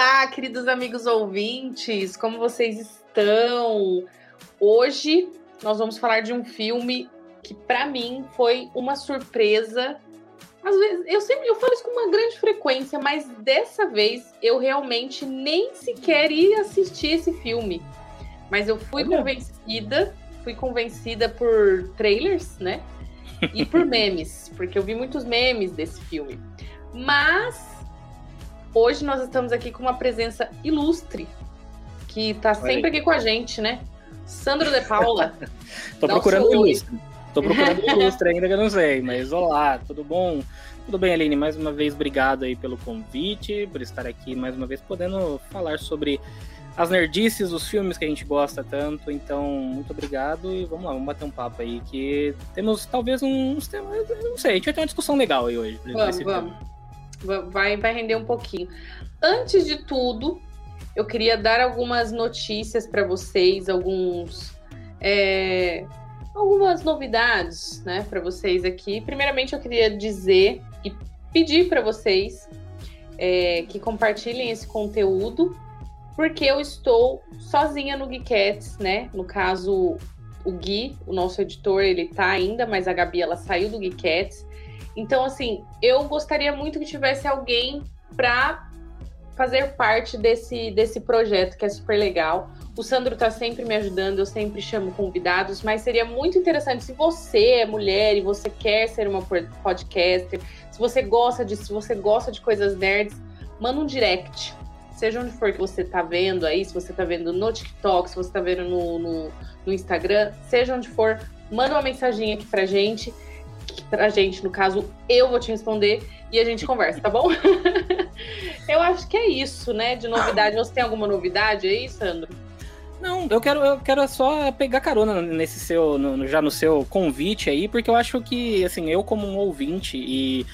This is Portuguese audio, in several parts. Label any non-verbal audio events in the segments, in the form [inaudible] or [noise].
Olá, queridos amigos ouvintes, como vocês estão? Hoje nós vamos falar de um filme que para mim foi uma surpresa. Às vezes, eu sempre eu falo isso com uma grande frequência, mas dessa vez eu realmente nem sequer ia assistir esse filme. Mas eu fui Olha. convencida, fui convencida por trailers, né? E por [laughs] memes, porque eu vi muitos memes desse filme. Mas Hoje nós estamos aqui com uma presença ilustre, que está sempre aqui com a gente, né? Sandro de Paula. [laughs] Tô procurando ilustre. Tô procurando [laughs] ilustre ainda que eu não sei, mas olá, tudo bom? Tudo bem, Aline? Mais uma vez, obrigado aí pelo convite, por estar aqui mais uma vez podendo falar sobre as nerdices, os filmes que a gente gosta tanto. Então, muito obrigado e vamos lá, vamos bater um papo aí que temos talvez uns temas, não sei, a gente vai ter uma discussão legal aí hoje. Vamos, vamos. Filme vai, vai render um pouquinho. Antes de tudo, eu queria dar algumas notícias para vocês, alguns. É, algumas novidades, né, para vocês aqui. Primeiramente, eu queria dizer e pedir para vocês é, que compartilhem esse conteúdo, porque eu estou sozinha no Geekettes, né? No caso, o Gui, o nosso editor, ele tá ainda, mas a Gabi ela saiu do Geekettes. Então, assim, eu gostaria muito que tivesse alguém para fazer parte desse, desse projeto que é super legal. O Sandro tá sempre me ajudando, eu sempre chamo convidados, mas seria muito interessante se você é mulher e você quer ser uma podcaster, se você gosta de, se você gosta de coisas nerds, manda um direct. Seja onde for que você tá vendo aí, se você tá vendo no TikTok, se você tá vendo no, no, no Instagram, seja onde for, manda uma mensagem aqui pra gente pra gente, no caso, eu vou te responder e a gente conversa, tá bom? [laughs] eu acho que é isso, né? De novidade. Você tem alguma novidade aí, Sandro? Não, eu quero, eu quero só pegar carona nesse seu, no, já no seu convite aí, porque eu acho que, assim, eu como um ouvinte e,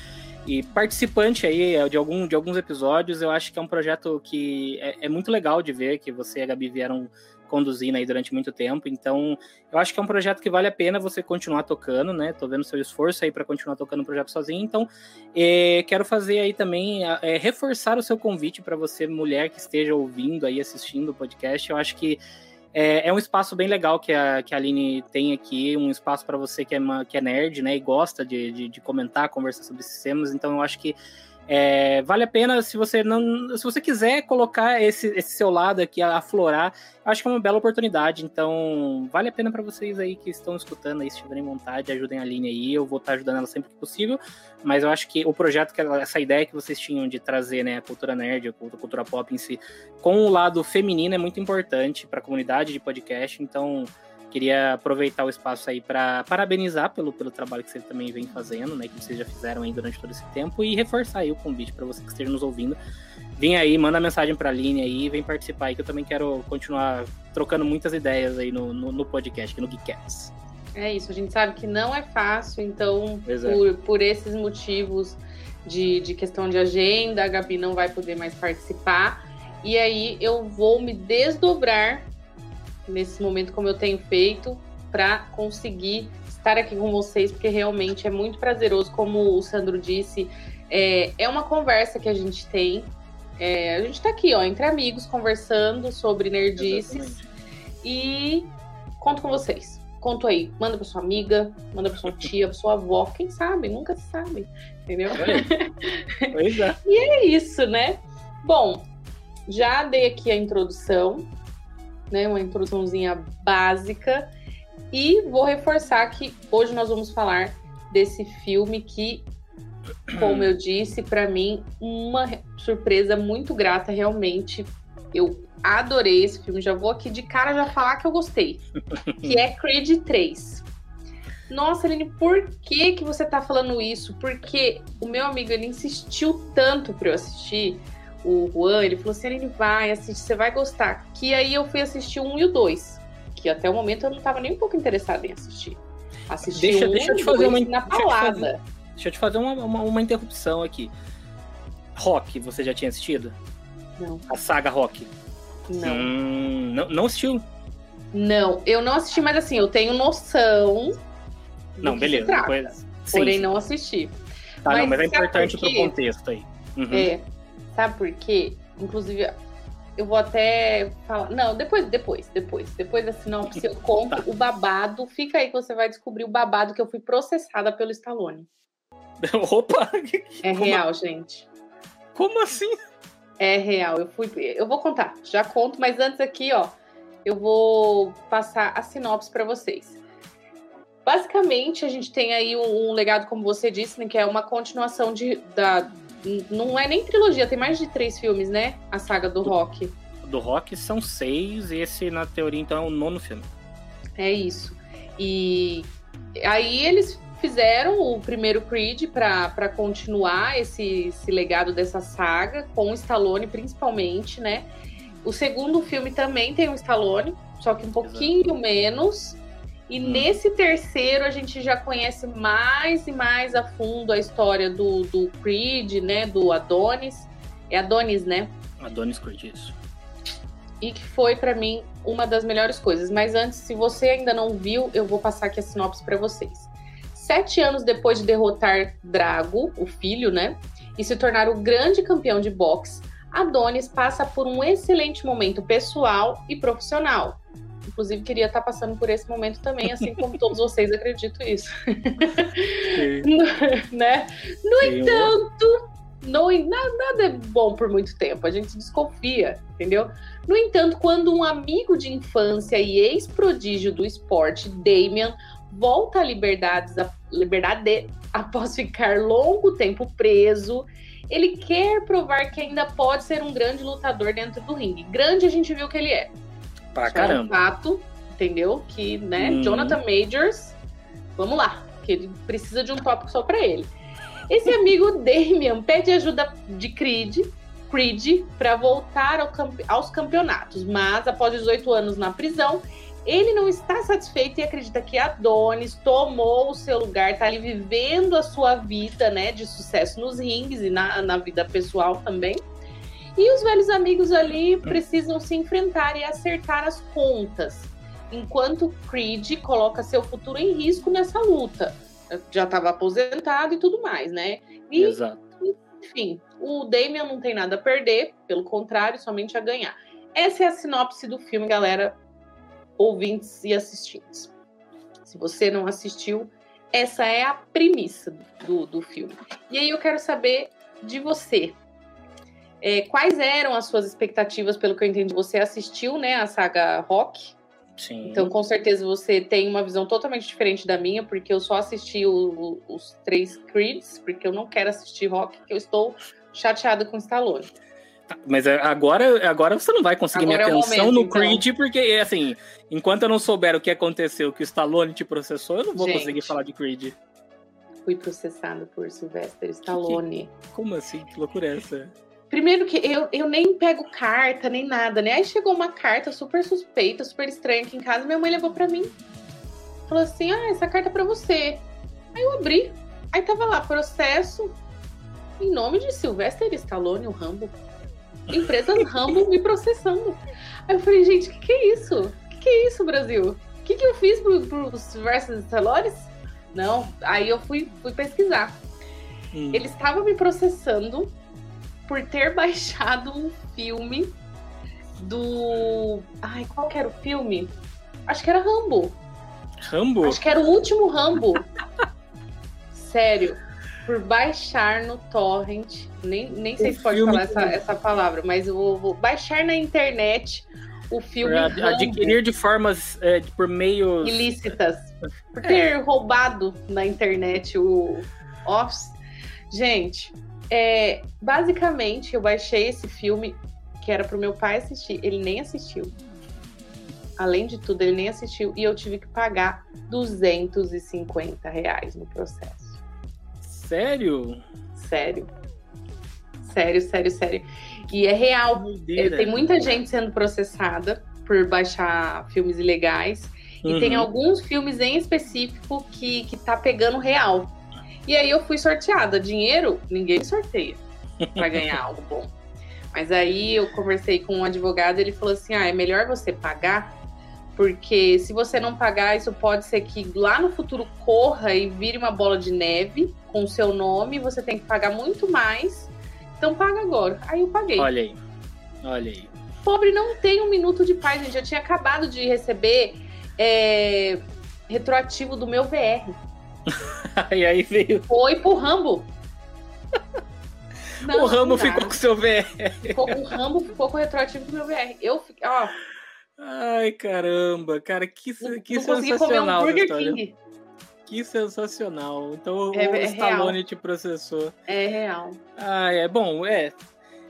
e participante aí de, algum, de alguns episódios, eu acho que é um projeto que é, é muito legal de ver que você e a Gabi vieram conduzindo aí durante muito tempo. Então, eu acho que é um projeto que vale a pena você continuar tocando, né? Tô vendo seu esforço aí para continuar tocando o projeto sozinho. Então, é, quero fazer aí também, é, reforçar o seu convite para você, mulher que esteja ouvindo aí, assistindo o podcast. Eu acho que é, é, um espaço bem legal que a, que a Aline tem aqui, um espaço para você que é, uma, que é nerd, né, e gosta de, de, de comentar, conversar sobre esses temas. Então, eu acho que é, vale a pena se você não, se você quiser colocar esse, esse seu lado aqui aflorar, acho que é uma bela oportunidade. Então vale a pena para vocês aí que estão escutando aí, se tiverem vontade, ajudem a linha aí. Eu vou estar ajudando ela sempre que possível. Mas eu acho que o projeto, que essa ideia que vocês tinham de trazer, né, a cultura nerd, a cultura pop em si, com o lado feminino é muito importante para a comunidade de podcast. Então Queria aproveitar o espaço aí para parabenizar pelo, pelo trabalho que vocês também vem fazendo, né? Que vocês já fizeram aí durante todo esse tempo e reforçar aí o convite para você que esteja nos ouvindo. Vem aí, manda mensagem para a Aline aí, vem participar aí que eu também quero continuar trocando muitas ideias aí no, no, no podcast, aqui no Geekcats. É isso, a gente sabe que não é fácil, então por, por esses motivos de, de questão de agenda, a Gabi não vai poder mais participar. E aí eu vou me desdobrar nesse momento como eu tenho feito para conseguir estar aqui com vocês, porque realmente é muito prazeroso, como o Sandro disse, é, é uma conversa que a gente tem. É, a gente está aqui, ó, entre amigos, conversando sobre nerdices. Exatamente. E conto com vocês. Conto aí. Manda para sua amiga, manda para sua [laughs] tia, para sua avó, quem sabe, nunca se sabe. Entendeu? [laughs] Pois é. e é isso, né? Bom, já dei aqui a introdução né, uma introduçãozinha básica. E vou reforçar que hoje nós vamos falar desse filme que, como eu disse, para mim, uma surpresa muito grata, realmente. Eu adorei esse filme, já vou aqui de cara já falar que eu gostei. que é Creed 3. Nossa, Aline, por que que você tá falando isso? Porque o meu amigo, ele insistiu tanto para eu assistir o Juan, ele falou assim: ele vai assistir, você vai gostar. Que aí eu fui assistir 1 e o 2, que até o momento eu não estava nem um pouco interessada em assistir. Assisti deixa, um deixa eu te fazer uma na palavra. Deixa eu te fazer uma, uma, uma, interrupção aqui. Rock, você já tinha assistido? Não. A saga Rock? Não. Hum, não, não assistiu? Não, eu não assisti, mas assim, eu tenho noção. Não, beleza. Depois... Porém, sim. não assisti. Tá, mas, não, mas é importante pro contexto aí. Uhum. É, Sabe por quê? Inclusive, eu vou até falar. Não, depois, depois, depois. Depois da sinopse, eu conto tá. o babado. Fica aí que você vai descobrir o babado que eu fui processada pelo Stallone. [laughs] Opa! É Como... real, gente. Como assim? É real. Eu fui. Eu vou contar, já conto, mas antes aqui, ó, eu vou passar a sinopse para vocês. Basicamente, a gente tem aí um, um, legado, como você disse, né, que é uma continuação de, da, não é nem trilogia, tem mais de três filmes, né? A saga do, do Rock. Do Rock são seis, e esse, na teoria, então, é o nono filme. É isso. E aí eles fizeram o primeiro Creed para continuar esse, esse legado dessa saga, com o Stallone principalmente, né? O segundo filme também tem o Stallone, só que um pouquinho Exato. menos. E hum. nesse terceiro a gente já conhece mais e mais a fundo a história do, do Creed, né? Do Adonis. É Adonis, né? Adonis Creed, isso. E que foi para mim uma das melhores coisas. Mas antes, se você ainda não viu, eu vou passar aqui a sinopse para vocês. Sete anos depois de derrotar Drago, o filho, né? E se tornar o grande campeão de boxe, Adonis passa por um excelente momento pessoal e profissional Inclusive, queria estar passando por esse momento também, assim como todos vocês, acredito isso. [laughs] né? No Sim. entanto, no, nada é bom por muito tempo, a gente desconfia, entendeu? No entanto, quando um amigo de infância e ex-prodígio do esporte, Damian, volta à liberdade, à liberdade após ficar longo tempo preso, ele quer provar que ainda pode ser um grande lutador dentro do ringue. Grande a gente viu que ele é. Pra caramba. É um fato, entendeu? Que, né, hum. Jonathan Majors, vamos lá, que ele precisa de um tópico só para ele. Esse amigo [laughs] Damian pede ajuda de Creed, Creed para voltar ao campe aos campeonatos, mas após 18 anos na prisão, ele não está satisfeito e acredita que Adonis tomou o seu lugar, está ali vivendo a sua vida, né, de sucesso nos rings e na, na vida pessoal também. E os velhos amigos ali precisam se enfrentar e acertar as contas, enquanto Creed coloca seu futuro em risco nessa luta. Já estava aposentado e tudo mais, né? E, Exato. Enfim, o Damian não tem nada a perder, pelo contrário, somente a ganhar. Essa é a sinopse do filme, galera, ouvintes e assistentes. Se você não assistiu, essa é a premissa do, do filme. E aí eu quero saber de você. É, quais eram as suas expectativas, pelo que eu entendi? Você assistiu, né, a saga Rock? Sim. Então, com certeza, você tem uma visão totalmente diferente da minha, porque eu só assisti o, o, os três Creeds, porque eu não quero assistir Rock, porque eu estou chateada com Stallone. Tá, mas é, agora, agora você não vai conseguir agora minha atenção é momento, no então. Creed, então. porque, assim, enquanto eu não souber o que aconteceu, que o Stallone te processou, eu não vou Gente, conseguir falar de Creed. Fui processado por Sylvester Stallone. Que, que, como assim? Que loucura é essa? Primeiro que eu, eu nem pego carta, nem nada, né? Aí chegou uma carta super suspeita, super estranha aqui em casa, minha mãe levou para mim. Falou assim: ah, essa carta é pra você. Aí eu abri. Aí tava lá, processo em nome de Sylvester Stallone, o Rambo. Empresas Rambo me processando. Aí eu falei, gente, o que, que é isso? O que, que é isso, Brasil? O que, que eu fiz pro, pro Sylvester Stallone? Não, aí eu fui, fui pesquisar. Hum. Ele estava me processando por ter [laughs] baixado um filme do. Ai, qual que era o filme? Acho que era Rambo. Rambo? Acho que era o último Rambo. Sério. Por baixar no torrent. Nem, nem sei o se pode falar essa, essa palavra, mas eu vou, vou baixar na internet o filme. Ad, adquirir de formas é, por meios ilícitas. Por ter é. roubado na internet o Office. Gente, é, basicamente, eu baixei esse filme que era pro meu pai assistir. Ele nem assistiu. Além de tudo, ele nem assistiu. E eu tive que pagar 250 reais no processo. Sério? Sério. Sério, sério, sério. E é real. É, tem muita gente sendo processada por baixar filmes ilegais. Uhum. E tem uhum. alguns filmes em específico que, que tá pegando real. E aí eu fui sorteada. Dinheiro, ninguém sorteia para ganhar [laughs] algo bom. Mas aí eu conversei com um advogado, ele falou assim: "Ah, é melhor você pagar, porque se você não pagar, isso pode ser que lá no futuro corra e vire uma bola de neve com o seu nome, você tem que pagar muito mais. Então paga agora". Aí eu paguei. Olha aí. Olha aí. Pobre não tem um minuto de paz, gente. Eu tinha acabado de receber é, retroativo do meu VR. [laughs] e aí veio. Foi pro Rambo. [laughs] Não, o Rambo ficou com o seu VR. Ficou, o Rambo ficou com o retroativo do meu VR. Eu fiquei, ó. Ai, caramba, cara, que, que sensacional. Um Burger King. Que sensacional. Então é, o é Stallone real. te processou. É real. Ah, é bom, é.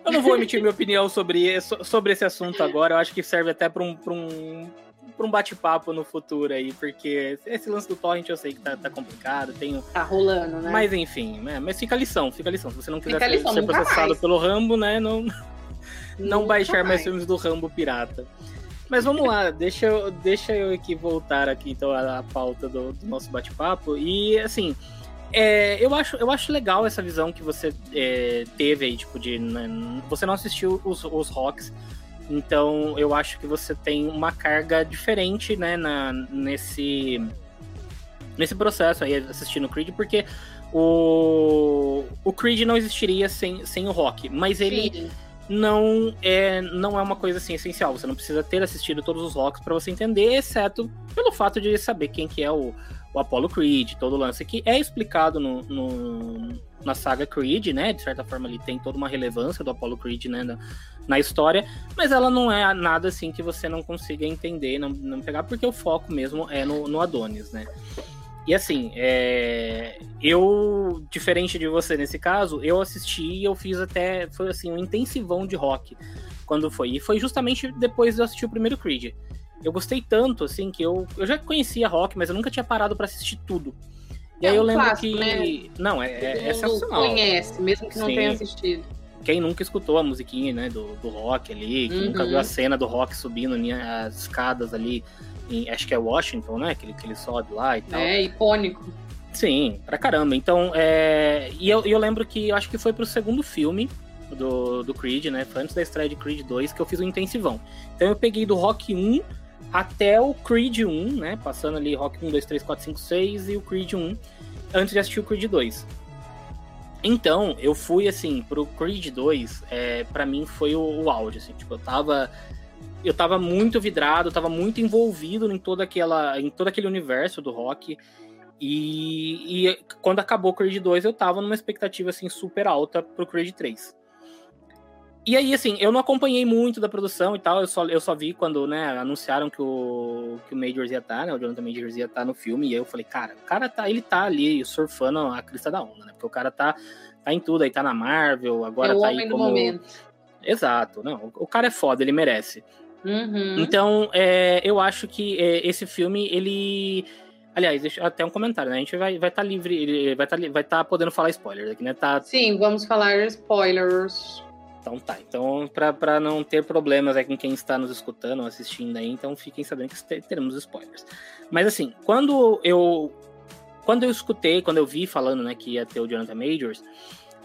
Eu não vou emitir minha opinião sobre, sobre esse assunto agora. Eu acho que serve até para um, um, um bate-papo no futuro aí, porque esse lance do torrent eu sei que tá, tá complicado. Tenho... Tá rolando, né? Mas enfim, né? mas fica a lição, fica a lição. Se você não quiser ser, ser processado mais. pelo Rambo, né? Não, não baixar mais. mais filmes do Rambo pirata. Mas vamos lá, deixa eu, deixa eu aqui voltar aqui então à, pauta do, do nosso bate-papo. E assim, é, eu, acho, eu acho legal essa visão que você é, teve aí, tipo, de. Né, você não assistiu os, os rocks. Então eu acho que você tem uma carga diferente, né, na, nesse, nesse processo aí assistindo o Creed, porque o, o Creed não existiria sem, sem o rock, mas ele. Sim não é, não é uma coisa assim essencial. Você não precisa ter assistido todos os rocks para você entender, exceto pelo fato de saber quem que é o, o Apollo Creed, todo o lance que é explicado no, no, na saga Creed, né? De certa forma, ali tem toda uma relevância do Apollo Creed, né? Na, na, história, mas ela não é nada assim que você não consiga entender, não, não pegar, porque o foco mesmo é no, no Adonis, né? E assim, é... eu, diferente de você nesse caso, eu assisti e eu fiz até, foi assim, um intensivão de rock quando foi. E foi justamente depois de eu assistir o primeiro Creed. Eu gostei tanto, assim, que eu, eu já conhecia rock, mas eu nunca tinha parado para assistir tudo. E é aí eu um lembro clássico, que. Né? Não, é, é, é sensacional. conhece, mesmo que não Sim. tenha assistido. Quem nunca escutou a musiquinha, né, do, do rock ali, que uhum. nunca viu a cena do rock subindo as escadas ali em, acho que é Washington, né? Que ele, que ele sobe lá e tal. É, icônico. Sim, pra caramba. Então, é... e eu, eu lembro que eu acho que foi pro segundo filme do, do Creed, né? Foi antes da estreia de Creed 2 que eu fiz o intensivão. Então eu peguei do Rock 1 até o Creed 1, né? Passando ali Rock 1, 2, 3, 4, 5, 6 e o Creed 1, antes de assistir o Creed 2. Então, eu fui assim, pro Creed 2, é, para mim foi o, o auge, assim, tipo, eu tava eu tava muito vidrado, tava muito envolvido em toda aquela, em todo aquele universo do rock. E, e quando acabou o Creed 2, eu tava numa expectativa assim super alta pro Creed 3. E aí, assim, eu não acompanhei muito da produção e tal, eu só, eu só vi quando, né, anunciaram que o, que o Majors ia estar, tá, né, o Jonathan Majors ia estar tá no filme, e aí eu falei, cara, o cara tá, ele tá ali surfando a crista da onda, né, porque o cara tá, tá em tudo, aí tá na Marvel, agora é tá aí como... Momento. Exato, não, o cara é foda, ele merece. Uhum. Então, é, eu acho que é, esse filme, ele. Aliás, deixa, até um comentário, né? A gente vai estar vai tá livre, vai estar tá, vai tá podendo falar spoilers aqui, né? Tá... Sim, vamos falar spoilers. Então tá. Então, para não ter problemas aí com quem está nos escutando ou assistindo aí, então fiquem sabendo que teremos spoilers. Mas assim, quando eu. Quando eu escutei, quando eu vi falando né, que ia ter o Jonathan Majors,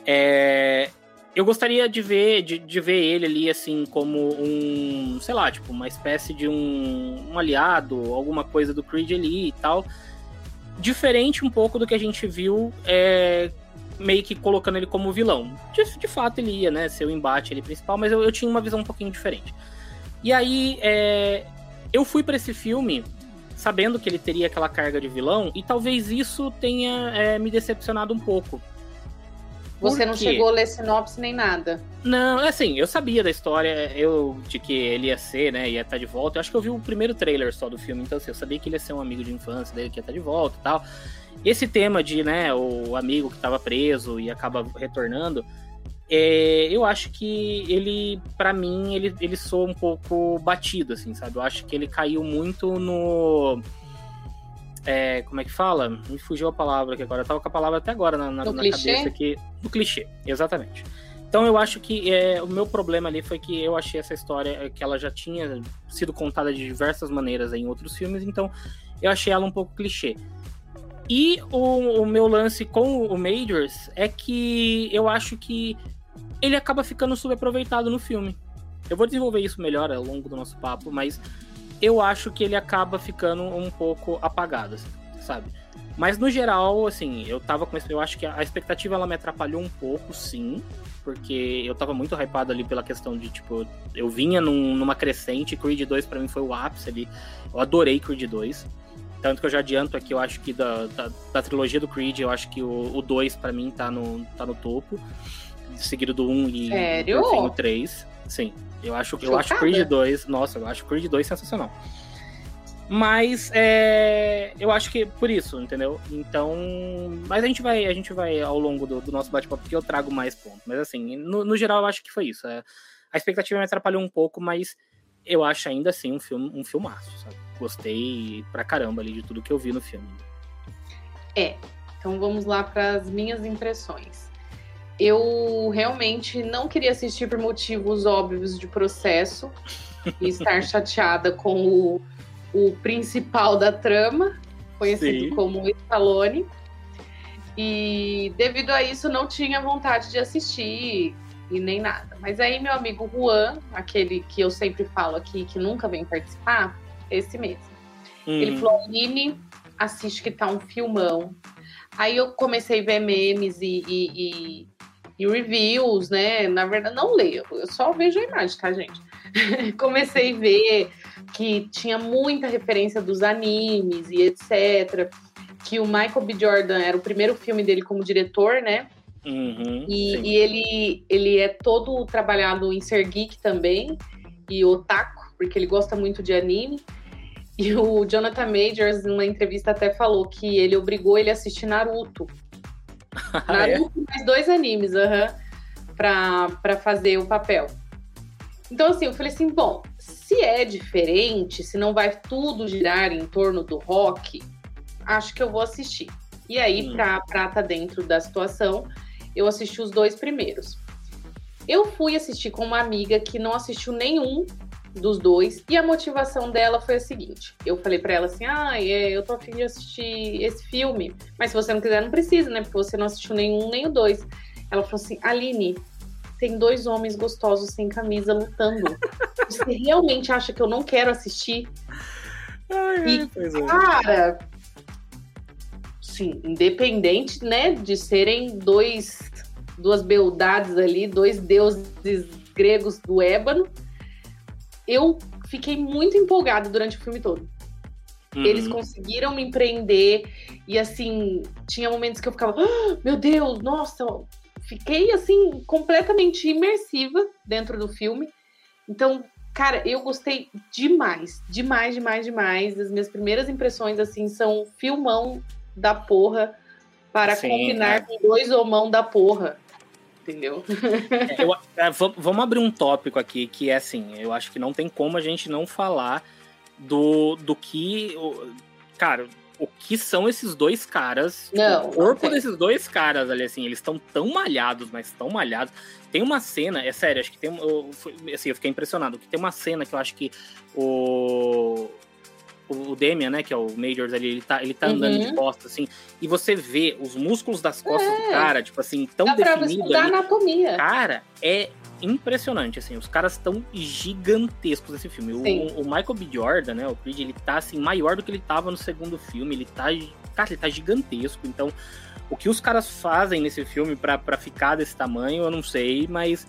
é, eu gostaria de ver, de, de, ver ele ali, assim, como um, sei lá, tipo, uma espécie de um, um aliado, alguma coisa do Creed ali e tal. Diferente um pouco do que a gente viu, é, meio que colocando ele como vilão. De, de fato, ele ia, né, ser o embate principal, mas eu, eu tinha uma visão um pouquinho diferente. E aí, é, eu fui para esse filme sabendo que ele teria aquela carga de vilão, e talvez isso tenha é, me decepcionado um pouco você não chegou a ler sinopse nem nada? Não, é assim, eu sabia da história, eu de que ele ia ser, né, ia estar de volta. Eu acho que eu vi o primeiro trailer só do filme, então assim, eu sabia que ele ia ser um amigo de infância dele que ia estar de volta e tal. Esse tema de, né, o amigo que estava preso e acaba retornando, é, eu acho que ele, para mim, ele, ele soa um pouco batido, assim, sabe? Eu acho que ele caiu muito no é, como é que fala? Me fugiu a palavra aqui agora. Eu tava com a palavra até agora na, na, na cabeça aqui. Do clichê, exatamente. Então eu acho que é, o meu problema ali foi que eu achei essa história é, que ela já tinha sido contada de diversas maneiras em outros filmes, então eu achei ela um pouco clichê. E o, o meu lance com o Majors é que eu acho que ele acaba ficando subaproveitado no filme. Eu vou desenvolver isso melhor ao longo do nosso papo, mas eu acho que ele acaba ficando um pouco apagado, assim, sabe? Mas no geral, assim, eu tava com. Eu acho que a expectativa ela me atrapalhou um pouco, sim. porque eu tava muito hypado ali pela questão de, tipo, eu vinha num, numa crescente, Creed 2 para mim foi o ápice ali. Eu adorei Creed 2. Tanto que eu já adianto aqui, eu acho que da, da, da trilogia do Creed, eu acho que o 2 para mim tá no, tá no topo. Seguido do 1 um e Sério? o 3. Sim. Eu acho, eu acho Creed 2. Nossa, eu acho Creed 2 sensacional. Mas é, eu acho que por isso, entendeu? Então. Mas a gente vai, a gente vai ao longo do, do nosso bate-papo que eu trago mais pontos. Mas assim, no, no, geral, eu acho que foi isso. É, a expectativa me atrapalhou um pouco, mas eu acho ainda assim um filme, um filmaço, sabe? Gostei pra caramba ali de tudo que eu vi no filme. É. Então vamos lá para as minhas impressões. Eu realmente não queria assistir por motivos óbvios de processo e estar [laughs] chateada com o o principal da trama, conhecido Sim. como Stallone. E devido a isso não tinha vontade de assistir e nem nada. Mas aí meu amigo Juan, aquele que eu sempre falo aqui, que nunca vem participar, esse mesmo. Hum. Ele falou, Aline, assiste que tá um filmão. Aí eu comecei a ver memes e, e, e, e reviews, né? Na verdade, não leio, eu só vejo a imagem, tá, gente? [laughs] comecei a ver que tinha muita referência dos animes e etc. Que o Michael B. Jordan era o primeiro filme dele como diretor, né? Uhum, e, e, ele, ele é todo trabalhado em ser geek também, e otaku, porque ele gosta muito de anime. E o Jonathan Majors, numa entrevista, até falou que ele obrigou ele a assistir Naruto. [laughs] Ah, é? Naruto mais dois animes, aham, uhum, pra, pra fazer o papel. Então, assim, eu falei assim: bom, se é diferente, se não vai tudo girar em torno do rock, acho que eu vou assistir. E aí, hum. pra prata dentro da situação, eu assisti os dois primeiros. Eu fui assistir com uma amiga que não assistiu nenhum dos dois, e a motivação dela foi a seguinte: eu falei para ela assim, ah, eu tô afim de assistir esse filme, mas se você não quiser, não precisa, né? Porque você não assistiu nenhum nem o dois. Ela falou assim, Aline, tem dois homens gostosos sem camisa lutando. Você realmente acha que eu não quero assistir? Ai, e, é. cara, sim, independente, né, de serem dois duas beldades ali, dois deuses gregos do ébano, eu fiquei muito empolgada durante o filme todo. Uhum. Eles conseguiram me empreender e assim, tinha momentos que eu ficava, ah, meu Deus, nossa, fiquei assim completamente imersiva dentro do filme. Então, cara, eu gostei demais, demais, demais, demais. As minhas primeiras impressões assim são filmão da porra para Sim, combinar é. com dois homão da porra. Entendeu? É, eu, é, vamos abrir um tópico aqui que é assim, eu acho que não tem como a gente não falar do, do que. Cara, o que são esses dois caras. Não, o corpo não desses dois caras ali, assim, eles estão tão malhados, mas tão malhados. Tem uma cena, é sério, acho que tem. Eu, assim, eu fiquei impressionado, que tem uma cena que eu acho que o. O Demian, né, que é o Majors ali, ele tá, ele tá andando de uhum. costas, assim, e você vê os músculos das costas é. do cara, tipo assim, tão Dá definido. Pra ali. anatomia. Cara, é impressionante, assim, os caras estão gigantescos nesse filme. O, o, Michael B. Jordan, né, o Creed, ele tá, assim, maior do que ele tava no segundo filme, ele tá, cara, ele tá gigantesco, então, o que os caras fazem nesse filme para ficar desse tamanho, eu não sei, mas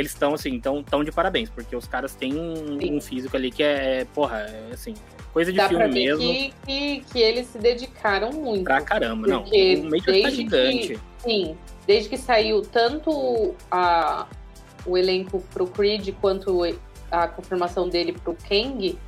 eles estão, assim, tão, tão de parabéns, porque os caras têm um, um físico ali que é, porra, é, assim, coisa de Dá filme pra ver mesmo. Que, que, que, eles se dedicaram muito. Pra caramba, não. O Major tá gigante. Que, sim, desde que saiu tanto a o elenco pro Creed quanto a confirmação dele pro Kang,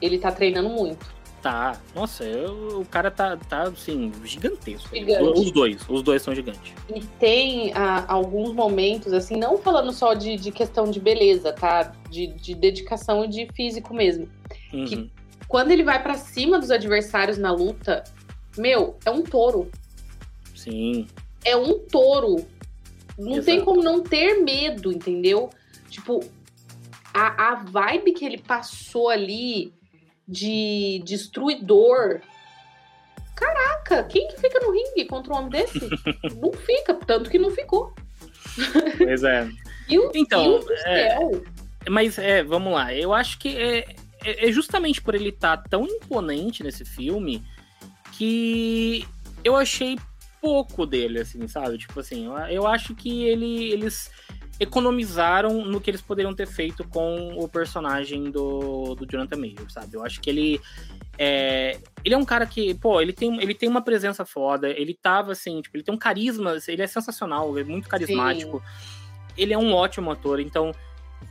ele tá treinando muito. Tá, nossa, eu, o cara tá, tá assim, gigantesco. Gigante. Os dois, os dois são gigantes. E tem ah, alguns momentos, assim, não falando só de, de questão de beleza, tá? De, de dedicação e de físico mesmo. Uhum. Que quando ele vai para cima dos adversários na luta, meu, é um touro. Sim. É um touro. Não Exato. tem como não ter medo, entendeu? Tipo, a, a vibe que ele passou ali de destruidor. Caraca, quem que fica no ringue contra um homem desse? [laughs] não fica, tanto que não ficou. Pois é. e o, então, é, mas é, vamos lá. Eu acho que é, é, é justamente por ele estar tá tão imponente nesse filme que eu achei pouco dele, assim, sabe? Tipo assim, eu, eu acho que ele, eles economizaram no que eles poderiam ter feito com o personagem do, do Jonathan Major, sabe? Eu acho que ele é, ele é um cara que, pô, ele tem, ele tem uma presença foda, ele tava assim, tipo, ele tem um carisma, ele é sensacional, é muito carismático. Sim. Ele é um ótimo ator, então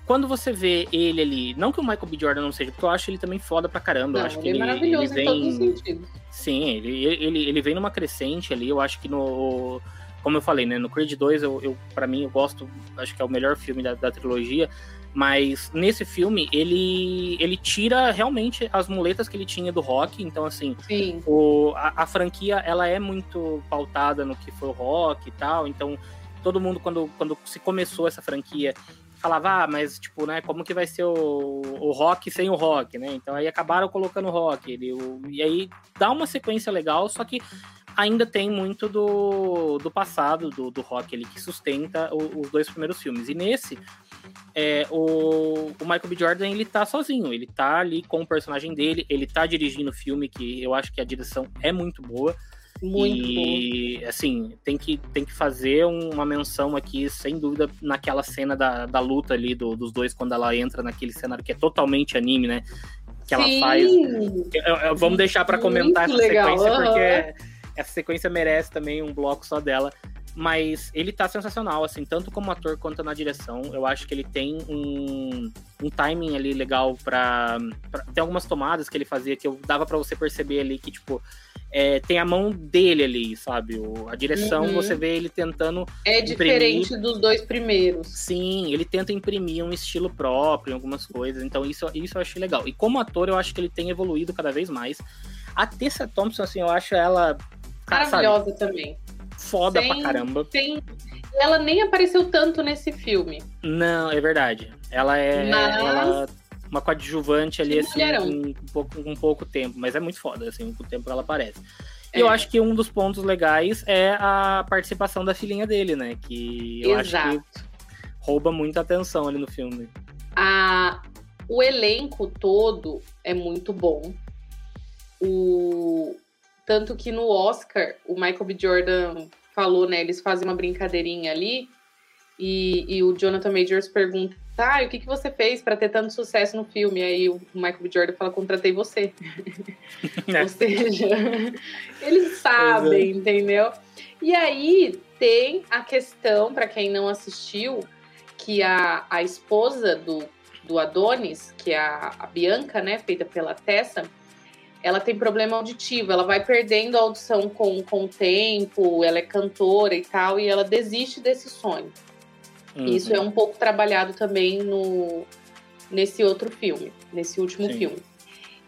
quando você vê ele ali, não que o Michael B. Jordan não seja, porque eu acho ele também foda pra caramba. Não, eu acho que ele, é maravilhoso ele vem, em todos os sentidos. Sim, ele, ele, ele vem numa crescente ali, eu acho que no como eu falei, né, no Creed 2, eu, eu para mim, eu gosto, acho que é o melhor filme da, da trilogia, mas nesse filme, ele, ele tira realmente as muletas que ele tinha do rock. Então, assim, o, a, a, franquia ela é muito pautada no que foi o rock e tal. Então, todo mundo, quando, quando se começou essa franquia, falava, ah, mas tipo, né, como que vai ser o, o rock sem o rock, né? Então aí acabaram colocando o rock. Ele, o, e aí dá uma sequência legal, só que ainda tem muito do, do passado do, do rock ali que sustenta o, os dois primeiros filmes. E nesse, é, o, o, Michael B. Jordan ele tá sozinho, ele tá ali com o personagem dele, ele tá dirigindo o filme, que eu acho que a direção é muito boa. Muito e, assim, tem que, tem que fazer uma menção aqui, sem dúvida, naquela cena da, da luta ali do, dos dois, quando ela entra naquele cenário que é totalmente anime, né? Que ela Sim. faz. Eu, eu, vamos deixar para comentar essa legal. sequência, uhum. porque essa sequência merece também um bloco só dela. Mas ele tá sensacional, assim, tanto como ator quanto na direção. Eu acho que ele tem um, um timing ali legal pra, pra. Tem algumas tomadas que ele fazia que eu dava para você perceber ali que, tipo, é, tem a mão dele ali, sabe? O, a direção, uhum. você vê ele tentando. É diferente imprimir. dos dois primeiros. Sim, ele tenta imprimir um estilo próprio em algumas coisas. Então, isso, isso eu achei legal. E como ator, eu acho que ele tem evoluído cada vez mais. A Tessa Thompson, assim, eu acho ela Maravilhosa sabe? também. Foda pra caramba. Tem... Ela nem apareceu tanto nesse filme. Não, é verdade. Ela é. Mas... Ela uma coadjuvante ali, assim, com um, pouco, um pouco tempo. Mas é muito foda, assim, com o tempo ela aparece. E é. eu acho que um dos pontos legais é a participação da filhinha dele, né? Que eu Exato. acho que rouba muita atenção ali no filme. A... O elenco todo é muito bom. O... Tanto que no Oscar, o Michael B. Jordan falou, né? Eles fazem uma brincadeirinha ali. E, e o Jonathan Majors pergunta: ah, o que, que você fez para ter tanto sucesso no filme? Aí o Michael B. Jordan fala: contratei você. [laughs] É. Ou seja, eles sabem, é. entendeu? E aí tem a questão, para quem não assistiu, que a, a esposa do, do Adonis, que é a, a Bianca, né, feita pela Tessa, ela tem problema auditivo, ela vai perdendo a audição com, com o tempo, ela é cantora e tal, e ela desiste desse sonho. Uhum. Isso é um pouco trabalhado também no, nesse outro filme, nesse último Sim. filme.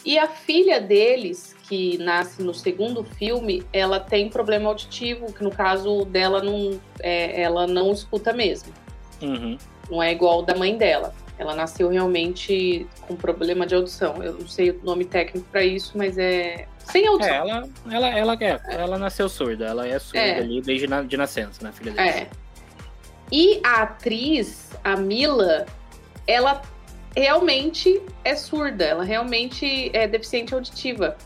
E a filha deles, que nasce no segundo filme, ela tem problema auditivo, que no caso dela não, é, ela não escuta mesmo. Uhum. Não é igual da mãe dela. Ela nasceu realmente com problema de audição. Eu não sei o nome técnico para isso, mas é sem audição. É, ela, ela, ela, é, ela nasceu surda. Ela é surda é. ali desde na, de nascença, né, filha dele. É. E a atriz, a Mila, ela realmente é surda. Ela realmente é deficiente auditiva.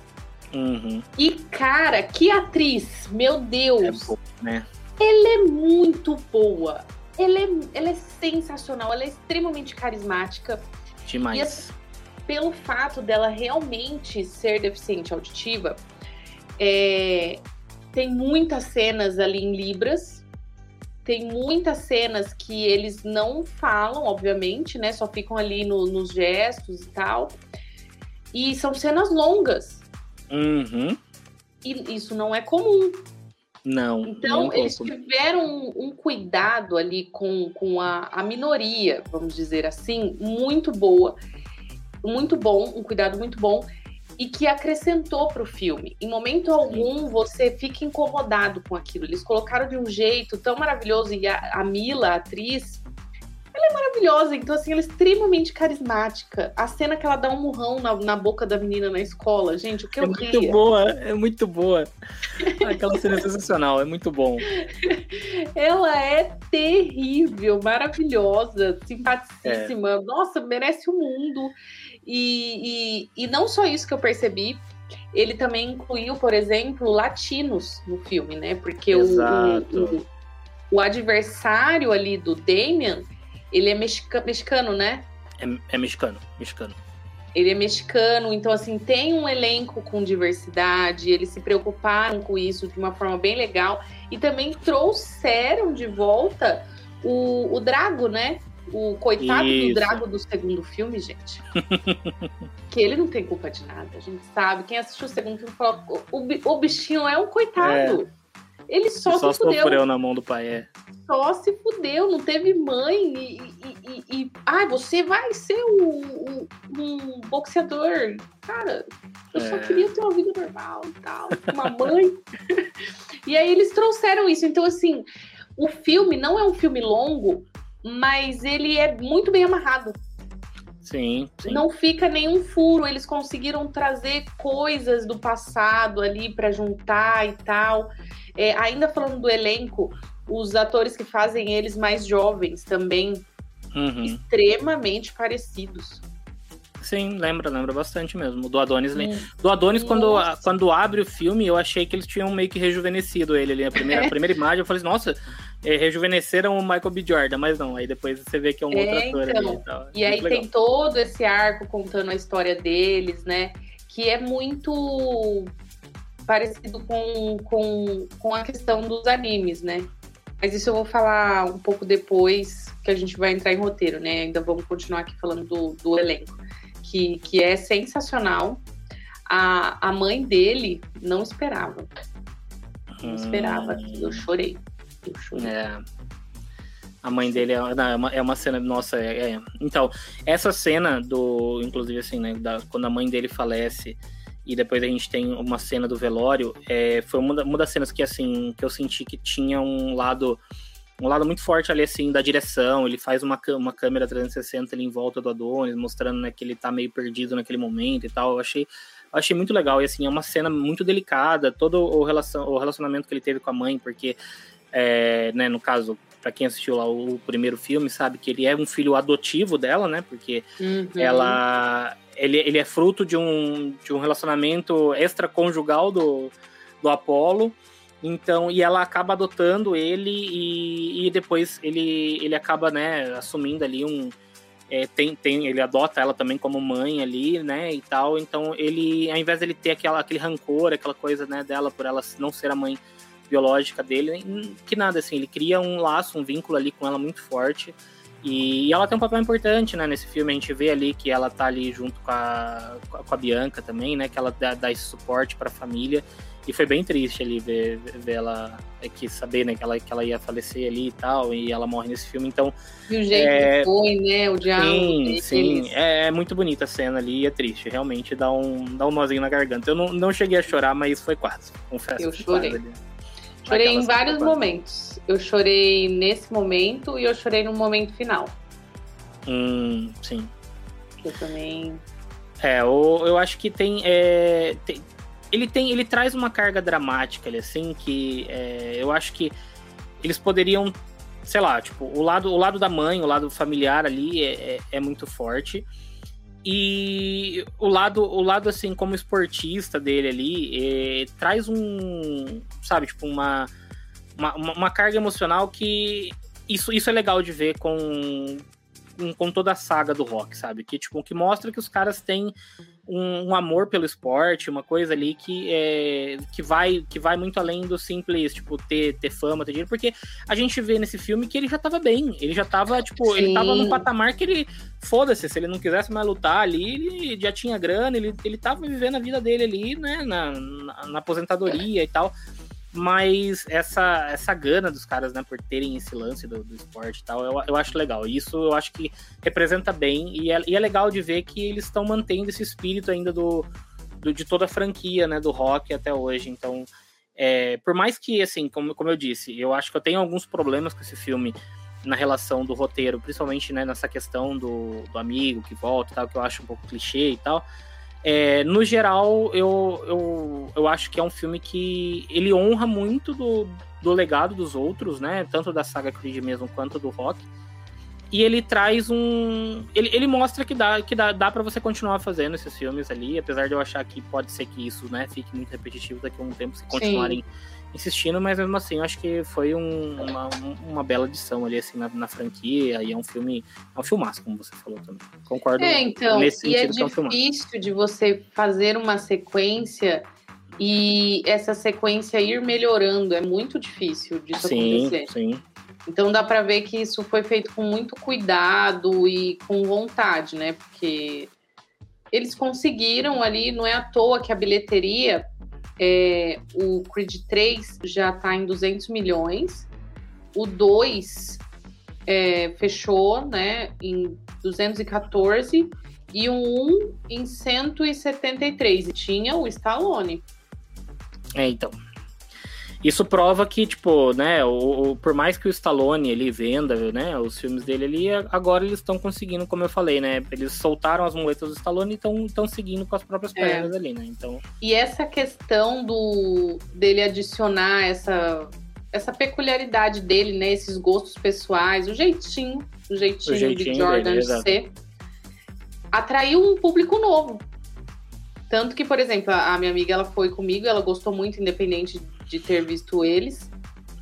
Uhum. E, cara, que atriz! Meu Deus! É boa, né? Ela é muito boa ela é, ela é sensacional, ela é extremamente carismática. Demais. E assim, pelo fato dela realmente ser deficiente auditiva, é, tem muitas cenas ali em Libras. Tem muitas cenas que eles não falam, obviamente, né? Só ficam ali no, nos gestos e tal. E são cenas longas. Uhum. E isso não é comum. Não. Então, eles tiveram um, um, cuidado ali com, com a, a minoria, vamos dizer assim, muito boa. Muito bom, um cuidado muito bom e que acrescentou para o filme. Em momento algum você fica incomodado com aquilo. Eles colocaram de um jeito tão maravilhoso e a, a Mila, a atriz, ela é maravilhosa, então assim, ela é extremamente carismática. A cena que ela dá um murrão na, na boca da menina na escola, gente, o que é eu ria. É muito boa, é muito boa. [laughs] Aquela cena é sensacional, é muito bom. Ela é terrível, maravilhosa, simpaticíssima. É. Nossa, merece o mundo. E, e, e não só isso que eu percebi, ele também incluiu, por exemplo, latinos no filme, né? Porque o, o, o, o adversário ali do Damien ele é mexica, mexicano, né? É, é mexicano, mexicano. Ele é mexicano, então assim, tem um elenco com diversidade, eles se preocuparam com isso de uma forma bem legal e também trouxeram de volta o, o Drago, né? O coitado Isso. do Drago do segundo filme, gente. [laughs] que ele não tem culpa de nada. A gente sabe. Quem assistiu o segundo filme falou: o, o bichinho é um coitado. É. Ele só, só se fudeu. sofreu na mão do pai, é. Só se fudeu, não teve mãe. E, e, e, e ah, você vai ser um, um boxeador. Cara, eu é. só queria ter uma vida normal e tal, uma mãe. [laughs] e aí eles trouxeram isso. Então, assim, o filme não é um filme longo, mas ele é muito bem amarrado. Sim, sim. Não fica nenhum furo. Eles conseguiram trazer coisas do passado ali para juntar e tal. É, ainda falando do elenco, os atores que fazem eles mais jovens também uhum. extremamente parecidos. Sim, lembra, lembra bastante mesmo. Do Adonis. Hum. Do Adonis, quando, quando abre o filme, eu achei que eles tinham meio que rejuvenescido ele ali. A primeira, a primeira [laughs] imagem, eu falei assim, nossa, é, rejuvenesceram o Michael B. Jordan, mas não, aí depois você vê que é um é, outro ator então, ali e tal. E aí legal. tem todo esse arco contando a história deles, né? Que é muito parecido com, com, com a questão dos animes, né? Mas isso eu vou falar um pouco depois que a gente vai entrar em roteiro, né? Ainda vamos continuar aqui falando do, do elenco que, que é sensacional. A, a mãe dele não esperava. Não esperava. Hum. Eu chorei. É. A mãe dele é, é, uma, é uma cena, nossa, é, é, Então, essa cena do, inclusive assim, né, da, quando a mãe dele falece e depois a gente tem uma cena do velório, é, foi uma, uma das cenas que, assim, que eu senti que tinha um lado um lado muito forte ali, assim, da direção. Ele faz uma, uma câmera 360 ali em volta do Adonis, mostrando né, que ele tá meio perdido naquele momento e tal. Eu achei, achei muito legal. E, assim, é uma cena muito delicada, todo o, relação, o relacionamento que ele teve com a mãe, porque, é, né, no caso, para quem assistiu lá o, primeiro filme, sabe que ele é um filho adotivo dela, né? Porque uhum. ela... Ele, ele é fruto de um, de um relacionamento extraconjugal do, do Apollo. Então, e ela acaba adotando ele e, e depois ele, ele acaba, né, assumindo ali um. É, tem, tem, ele adota ela também como mãe ali, né, e tal. Então, ele, ao invés dele ter aquela, aquele rancor, aquela coisa, né, dela por ela não ser a mãe biológica dele, que nada, assim, ele cria um laço, um vínculo ali com ela muito forte. E, ela tem um papel importante, né, nesse filme. A gente vê ali que ela tá ali junto com a, com a Bianca também, né, que ela dá, dá esse suporte para a família. E foi bem triste ali ver, ver ela aqui, saber né, que, ela, que ela ia falecer ali e tal, e ela morre nesse filme, então. E o jeito é... que foi, né? O diálogo. Sim, sim. É, é, muito bonita a cena ali e é triste. Realmente dá um, dá um nozinho na garganta. Eu não, não cheguei a chorar, mas foi quase. Confesso. Eu chorei. Chorei em vários momentos. Eu chorei nesse momento e eu chorei no momento final. Hum, sim. Eu também. É, eu, eu acho que tem, é, tem, ele tem, ele traz uma carga dramática, ele, assim, que é, eu acho que eles poderiam, sei lá, tipo, o lado, o lado da mãe, o lado familiar ali é, é, é muito forte. E o lado, o lado assim, como esportista dele ali, é, traz um, sabe, tipo, uma, uma, uma, carga emocional que isso, isso é legal de ver com, com toda a saga do rock, sabe? Que, tipo, que mostra que os caras têm um, um, amor pelo esporte, uma coisa ali que, é, que, vai, que vai muito além do simples, tipo, ter, ter fama, ter dinheiro, porque a gente vê nesse filme que ele já tava bem, ele já tava, tipo, Sim. ele tava num patamar que ele, foda-se, se ele não quisesse mais lutar ali, ele já tinha grana, ele, ele tava vivendo a vida dele ali, né, na, na, na aposentadoria e tal, mas essa, essa gana dos caras, né, por terem esse lance do, do esporte e tal, eu, eu acho legal. Isso eu acho que representa bem e é, e é legal de ver que eles estão mantendo esse espírito ainda do, do, de toda a franquia, né, do rock até hoje. Então, é, por mais que, assim, como, como eu disse, eu acho que eu tenho alguns problemas com esse filme na relação do roteiro, principalmente, né, nessa questão do, do amigo que volta e tal, que eu acho um pouco clichê e tal. É, no geral, eu, eu, eu acho que é um filme que ele honra muito do, do legado dos outros, né? Tanto da saga Creed mesmo quanto do rock. E ele traz um. Ele, ele mostra que dá, que dá, dá para você continuar fazendo esses filmes ali, apesar de eu achar que pode ser que isso né, fique muito repetitivo daqui a um tempo se continuarem Sim. Insistindo, mas mesmo assim, eu acho que foi um, uma, uma bela adição ali, assim, na, na, franquia, e é um filme, é um filmaço, como você falou também. Concordo é, então, nesse e é sentido é que é um difícil de você fazer uma sequência e essa sequência ir melhorando, é muito difícil disso sim, acontecer. Sim, Então dá para ver que isso foi feito com muito cuidado e com vontade, né? Porque eles conseguiram ali, não é à toa que a bilheteria é, o Creed 3 já está em 200 milhões. O 2 é, fechou né, em 214 e o 1 em 173. E tinha o Stallone. É, então. Isso prova que, tipo, né, o, o, por mais que o Stallone ele venda, né, os filmes dele ali, agora eles estão conseguindo, como eu falei, né, eles soltaram as muletas do Stallone e estão seguindo com as próprias é. pernas é. ali, né, então... E essa questão do dele adicionar essa, essa peculiaridade dele, né, esses gostos pessoais, o jeitinho, o jeitinho, o jeitinho de Jordan dele, de ser, atraiu um público novo. Tanto que, por exemplo, a minha amiga ela foi comigo, ela gostou muito, independente de ter visto eles,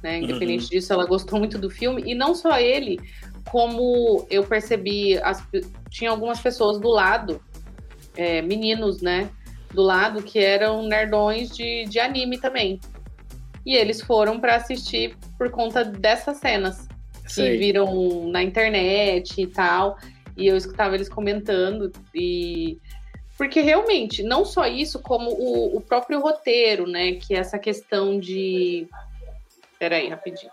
né? Independente uhum. disso, ela gostou muito do filme. E não só ele, como eu percebi, as, tinha algumas pessoas do lado, é, meninos, né? Do lado que eram nerdões de, de anime também. E eles foram para assistir por conta dessas cenas Sei. que viram na internet e tal. E eu escutava eles comentando e porque realmente, não só isso, como o, o próprio roteiro, né? Que é essa questão de. Peraí, rapidinho.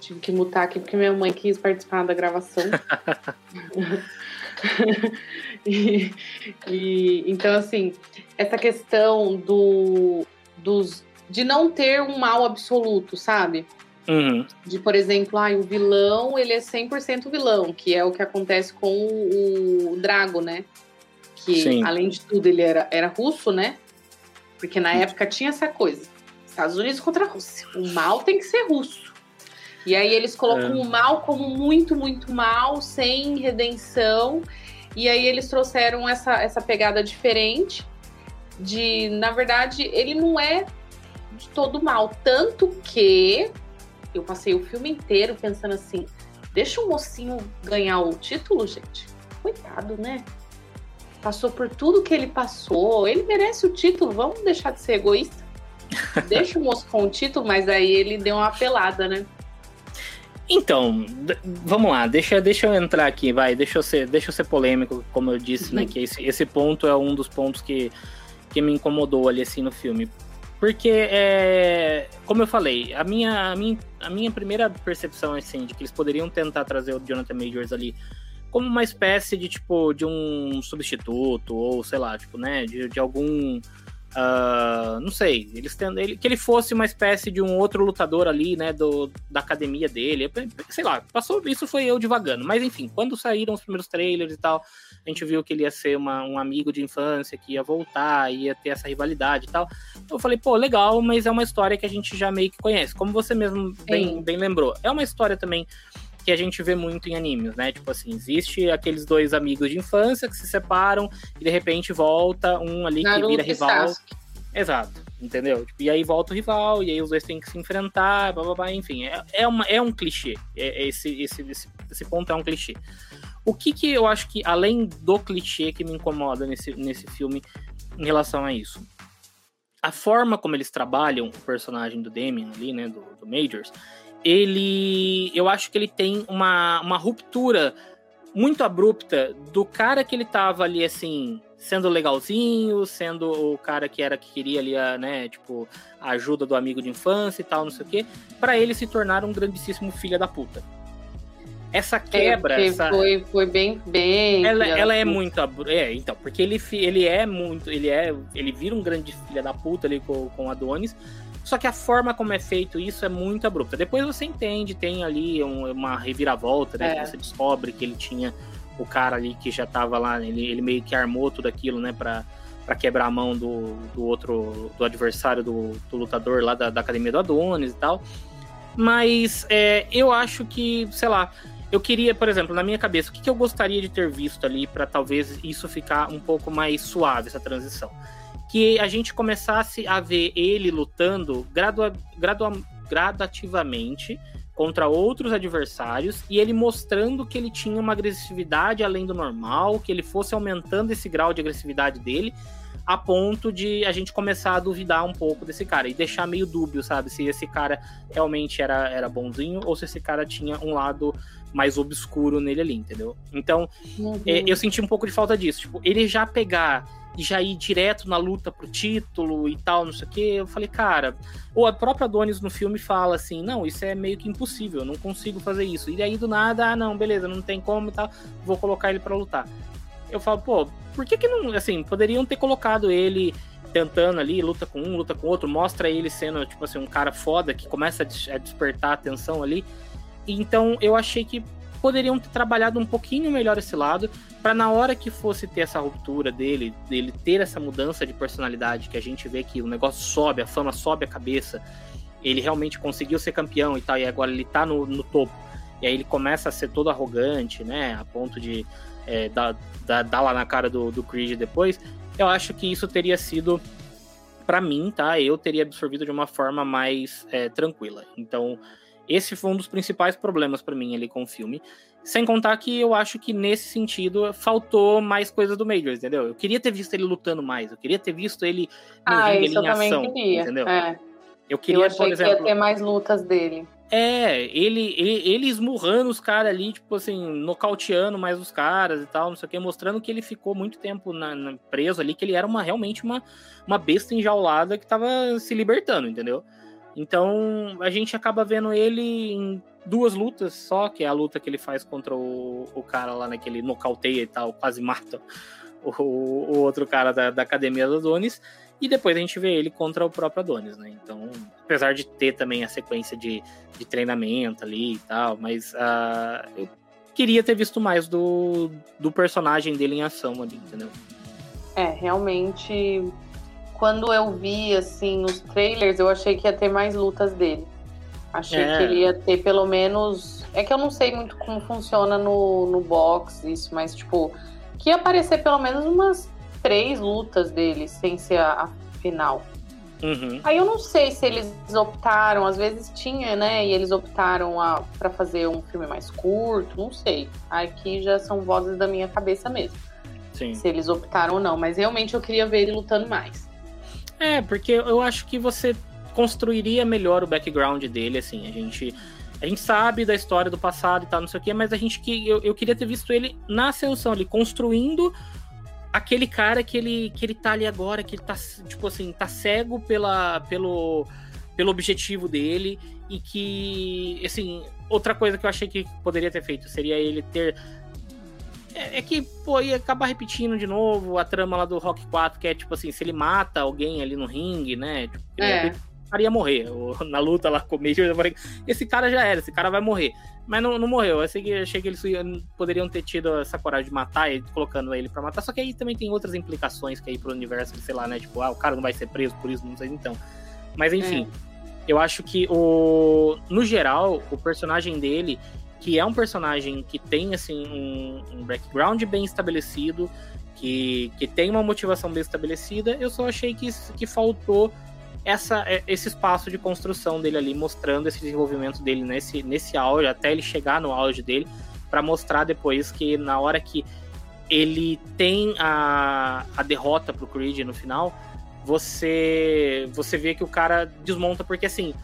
Tive que mutar aqui porque minha mãe quis participar da gravação. [laughs] [laughs] e, e, então, assim, essa questão do, dos, de não ter um mal absoluto, sabe? Uhum. De, por exemplo, ah, o vilão, ele é 100% vilão, que é o que acontece com o, o Drago, né? Que, Sim. além de tudo, ele era, era russo, né? Porque na época tinha essa coisa. Estados Unidos contra a Rússia. O mal tem que ser russo. E aí eles colocam é. o mal como muito, muito mal, sem redenção. E aí eles trouxeram essa, essa pegada diferente de, na verdade, ele não é de todo mal. Tanto que eu passei o filme inteiro pensando assim: deixa o mocinho ganhar o título, gente. Coitado, né? Passou por tudo que ele passou. Ele merece o título. Vamos deixar de ser egoísta. [laughs] Deixa o moço com o título, mas aí ele deu uma pelada, né? Então, vamos lá, deixa, deixa eu entrar aqui, vai, deixa eu ser, deixa eu ser polêmico, como eu disse, né, uhum. né? Que esse, esse ponto é um dos pontos que, que me incomodou ali assim no filme. Porque, é, como eu falei, a minha, a, minha, a minha primeira percepção, assim, de que eles poderiam tentar trazer o Jonathan Majors ali como uma espécie de, tipo, de um substituto, ou sei lá, tipo, né, de, de algum Uh, não sei, eles tendo, ele, que ele fosse uma espécie de um outro lutador ali, né, do, da academia dele, sei lá, passou, isso foi eu divagando, mas enfim, quando saíram os primeiros trailers e tal, a gente viu que ele ia ser uma, um amigo de infância, que ia voltar, ia ter essa rivalidade e tal, então eu falei, pô, legal, mas é uma história que a gente já meio que conhece, como você mesmo bem, bem lembrou, é uma história também que a gente vê muito em animes, né? Tipo assim, existe aqueles dois amigos de infância que se separam e de repente volta um ali Naruto que vira rival. Exato, entendeu? Tipo, e aí volta o rival, e aí os dois têm que se enfrentar, blá, blá, blá enfim, é, é, uma, é um clichê. É, é esse, esse, esse, esse ponto é um clichê. O que que eu acho que, além do clichê que me incomoda nesse, nesse filme em relação a isso? A forma como eles trabalham o personagem do Damien ali, né, do, do Majors, ele. Eu acho que ele tem uma, uma ruptura muito abrupta do cara que ele tava ali, assim, sendo legalzinho, sendo o cara que era que queria ali, a, né, tipo, a ajuda do amigo de infância e tal, não sei o quê, para ele se tornar um grandíssimo filho da puta. Essa é, quebra, essa... foi, foi bem, bem. Ela, ela é muito, é, então, porque ele, ele é muito, ele é, ele vira um grande filho da puta ali com, com Adonis, só que a forma como é feito isso é muito abrupta. Depois você entende, tem ali um, uma reviravolta, né? É. Você descobre que ele tinha o cara ali que já tava lá, ele, ele meio que armou tudo aquilo, né? Pra, pra quebrar a mão do, do outro, do adversário do, do lutador lá da, da academia do Adonis e tal. Mas é, eu acho que, sei lá, eu queria, por exemplo, na minha cabeça, o que, que eu gostaria de ter visto ali para talvez isso ficar um pouco mais suave, essa transição? Que a gente começasse a ver ele lutando gradua, gradua, gradativamente contra outros adversários e ele mostrando que ele tinha uma agressividade além do normal, que ele fosse aumentando esse grau de agressividade dele a ponto de a gente começar a duvidar um pouco desse cara e deixar meio dúbio, sabe? Se esse cara realmente era, era bonzinho ou se esse cara tinha um lado mais obscuro nele ali, entendeu? Então, uhum. é, eu senti um pouco de falta disso. Tipo, ele já pegar e já ir direto na luta pro título e tal, não sei o quê. Eu falei, cara, ou a própria Adonis no filme fala assim: não, isso é meio que impossível, eu não consigo fazer isso. E aí do nada, ah, não, beleza, não tem como e tal, vou colocar ele para lutar. Eu falo, pô, por que que não, assim, poderiam ter colocado ele tentando ali, luta com um, luta com outro, mostra ele sendo, tipo assim, um cara foda que começa a despertar a atenção ali. Então eu achei que poderiam ter trabalhado um pouquinho melhor esse lado, para na hora que fosse ter essa ruptura dele, dele ter essa mudança de personalidade, que a gente vê que o negócio sobe, a fama sobe a cabeça, ele realmente conseguiu ser campeão e tal, e agora ele tá no, no topo. E aí ele começa a ser todo arrogante, né? A ponto de é, dar, dar, dar, lá na cara do, do Creed depois. Eu acho que isso teria sido, para mim, tá? Eu teria absorvido de uma forma mais é, tranquila. Então, esse foi um dos principais problemas para mim ali com o filme. Sem contar que eu acho que nesse sentido faltou mais coisas do Major, entendeu? Eu queria ter visto ele lutando mais, eu queria ter visto ele no ah, ringue, isso em eu ação, queria. entendeu? É. Eu queria, eu achei por exemplo, que ia ter mais lutas dele. É, ele, ele, ele esmurrando os caras ali, tipo assim, nocauteando mais os caras e tal, não sei o que, mostrando que ele ficou muito tempo na, na, preso ali, que ele era uma, realmente uma, uma besta enjaulada que tava se libertando, entendeu? Então a gente acaba vendo ele em duas lutas só, que é a luta que ele faz contra o, o cara lá naquele nocauteia e tal, quase mata o, o outro cara da, da academia do Adonis. E depois a gente vê ele contra o próprio Adonis, né? Então, apesar de ter também a sequência de, de treinamento ali e tal, mas uh, eu queria ter visto mais do, do personagem dele em ação ali, entendeu? É, realmente, quando eu vi, assim, os trailers, eu achei que ia ter mais lutas dele. Achei é. que ele ia ter pelo menos. É que eu não sei muito como funciona no, no box isso, mas, tipo, que ia aparecer pelo menos umas três lutas dele, sem ser a, a final. Uhum. Aí eu não sei se eles optaram, às vezes tinha, né? E eles optaram para fazer um filme mais curto, não sei. Aqui já são vozes da minha cabeça mesmo. Sim. Se eles optaram ou não, mas realmente eu queria ver ele lutando mais. É, porque eu acho que você construiria melhor o background dele, assim. A gente, a gente sabe da história do passado e tal, não sei o quê, mas a gente que eu, eu queria ter visto ele na ascensão, ali, construindo aquele cara que ele, que ele tá ali agora, que ele tá, tipo assim, tá cego pela, pelo, pelo objetivo dele e que, assim, outra coisa que eu achei que poderia ter feito seria ele ter. É, é que, pô, ia acabar repetindo de novo a trama lá do Rock 4, que é tipo assim, se ele mata alguém ali no ringue, né? Tipo, é cara ia morrer. [laughs] Na luta lá com o Major, eu falei, esse cara já era, esse cara vai morrer. Mas não, não morreu. Eu achei que, achei que eles poderiam ter tido essa coragem de matar ele, colocando ele para matar. Só que aí também tem outras implicações que aí pro universo, sei lá, né? Tipo, ah, o cara não vai ser preso por isso, não sei então. Mas enfim, é. eu acho que o. No geral, o personagem dele, que é um personagem que tem assim um, um background bem estabelecido, que, que tem uma motivação bem estabelecida, eu só achei que, que faltou essa, é, esse espaço de construção dele ali, mostrando esse desenvolvimento dele nesse, nesse auge, até ele chegar no auge dele, para mostrar depois que na hora que ele tem a, a derrota pro Creed no final, você você vê que o cara desmonta, porque assim,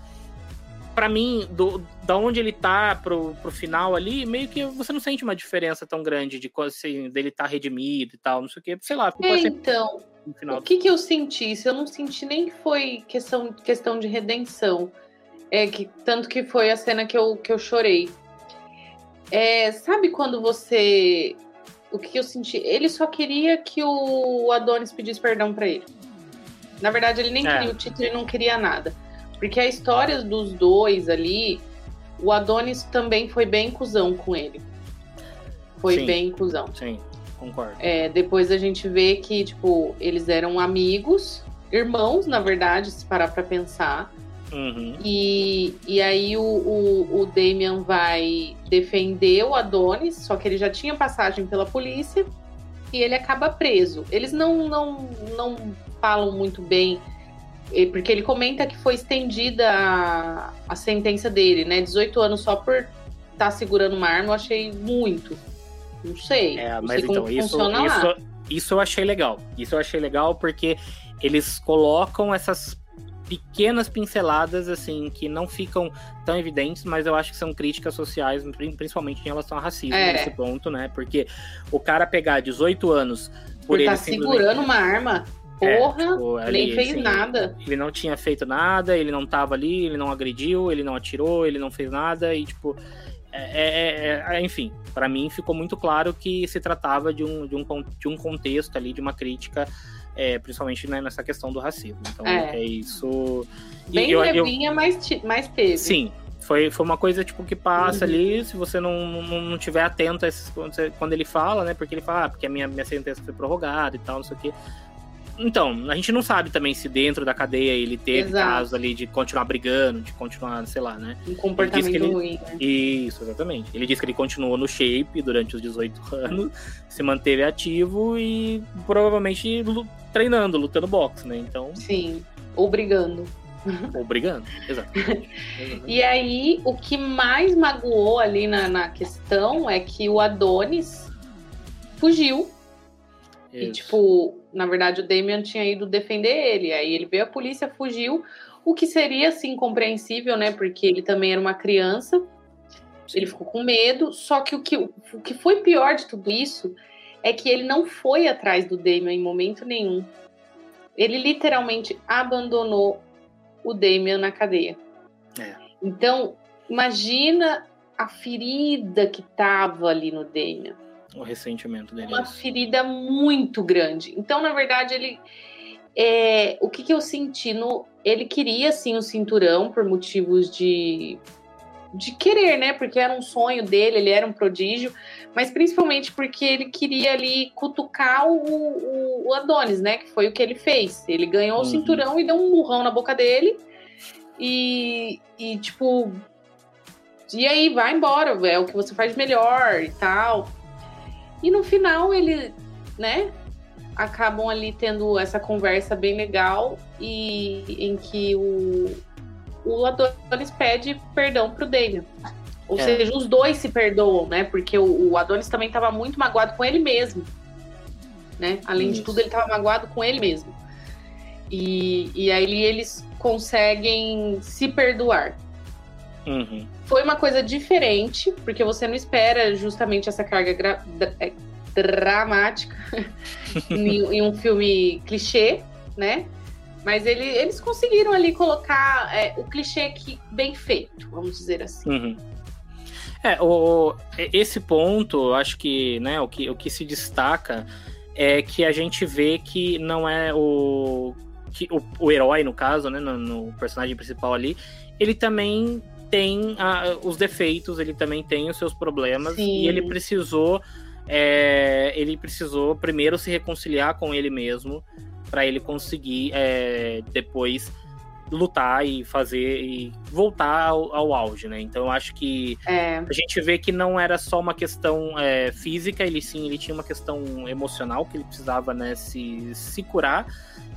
para mim, do, da onde ele tá pro, pro final ali, meio que você não sente uma diferença tão grande de assim, dele tá redimido e tal, não sei o que, sei lá. É, então, o que, que eu senti? Isso eu não senti nem foi questão, questão de redenção. É que tanto que foi a cena que eu, que eu chorei. É, sabe quando você o que eu senti? Ele só queria que o Adonis pedisse perdão para ele. Na verdade, ele nem é. queria o título, ele não queria nada. Porque a história dos dois ali, o Adonis também foi bem cuzão com ele. Foi Sim. bem cuzão. Sim concordo. É, depois a gente vê que, tipo, eles eram amigos, irmãos, na verdade, se parar pra pensar. Uhum. E, e aí o, o, o Damian vai defender o Adonis, só que ele já tinha passagem pela polícia e ele acaba preso. Eles não, não, não falam muito bem, porque ele comenta que foi estendida a, a sentença dele, né? 18 anos só por estar tá segurando uma arma, eu achei muito. Não sei. É, mas sei então, isso, isso, isso eu achei legal. Isso eu achei legal porque eles colocam essas pequenas pinceladas, assim, que não ficam tão evidentes, mas eu acho que são críticas sociais, principalmente em relação ao racismo é. nesse ponto, né? Porque o cara pegar 18 anos por, por ele tá segurando uma arma. É, porra, é, tipo, ali, nem fez assim, nada. Ele não tinha feito nada, ele não tava ali, ele não agrediu, ele não atirou, ele não fez nada, e tipo. É, é, é, é enfim, para mim ficou muito claro que se tratava de um, de, um, de um contexto ali, de uma crítica é, principalmente né, nessa questão do racismo. Então é, é isso. Bem eu, levinha, eu, mas, mais teve. Sim. Foi, foi uma coisa tipo que passa uhum. ali, se você não, não, não tiver atento a esses, quando ele fala, né? Porque ele fala, ah, porque a minha, minha sentença foi prorrogada e tal, não sei o quê. Então, a gente não sabe também se dentro da cadeia ele teve Exato. casos ali de continuar brigando, de continuar, sei lá, né? Um comportamento ele... ruim. Né? Isso, exatamente. Ele disse que ele continuou no shape durante os 18 [laughs] anos, se manteve ativo e provavelmente treinando, lutando boxe, né? Então. Sim, ou brigando. Ou brigando, [laughs] exatamente. e aí, o que mais magoou ali na, na questão é que o Adonis fugiu. Isso. E, tipo, na verdade, o Damian tinha ido defender ele. Aí ele veio a polícia, fugiu. O que seria, assim, compreensível, né? Porque ele também era uma criança. Ele ficou com medo. Só que o, que o que foi pior de tudo isso é que ele não foi atrás do Damian em momento nenhum. Ele literalmente abandonou o Damian na cadeia. É. Então, imagina a ferida que tava ali no Damian. O ressentimento dele. Uma ferida muito grande. Então, na verdade, ele. É, o que, que eu senti? No, ele queria, sim, o cinturão por motivos de de querer, né? Porque era um sonho dele, ele era um prodígio, mas principalmente porque ele queria ali cutucar o, o, o Adonis, né? Que foi o que ele fez. Ele ganhou uhum. o cinturão e deu um murrão na boca dele. E, e tipo, e aí, vai embora, é o que você faz melhor e tal. E no final ele, né, acabam ali tendo essa conversa bem legal e em que o, o Adonis pede perdão pro Damian. Ou é. seja, os dois se perdoam, né? Porque o, o Adonis também estava muito magoado com ele mesmo. Né? Além Isso. de tudo, ele estava magoado com ele mesmo. E, e aí eles conseguem se perdoar. Uhum. Foi uma coisa diferente, porque você não espera justamente essa carga é, dramática [laughs] em, em um filme clichê, né? Mas ele, eles conseguiram ali colocar é, o clichê que bem feito, vamos dizer assim. Uhum. É, o, esse ponto, acho que, né, o que, o que se destaca é que a gente vê que não é o. Que o, o herói, no caso, né, no, no, personagem principal ali, ele também tem a, os defeitos, ele também tem os seus problemas, Sim. e ele precisou. É, ele precisou primeiro se reconciliar com ele mesmo para ele conseguir é, depois lutar e fazer e voltar ao, ao, auge, né? Então eu acho que é. a gente vê que não era só uma questão é, física, ele sim, ele tinha uma questão emocional que ele precisava, né, se, se curar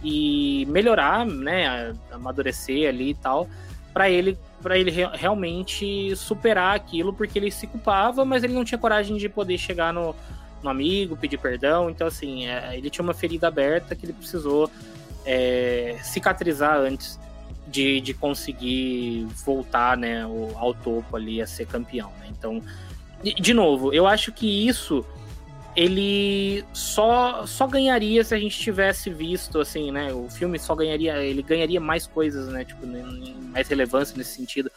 e melhorar, né, amadurecer ali e tal, para ele para ele re realmente superar aquilo, porque ele se culpava, mas ele não tinha coragem de poder chegar no, no amigo, pedir perdão. Então, assim, é, ele tinha uma ferida aberta que ele precisou é, cicatrizar antes de, de conseguir voltar né, ao, topo ali a ser campeão. Né? Então, de, de, novo, eu acho que isso ele só só ganharia se a gente tivesse visto assim, né? O filme só ganharia, ele ganharia mais coisas, né? Tipo, mais relevância nesse sentido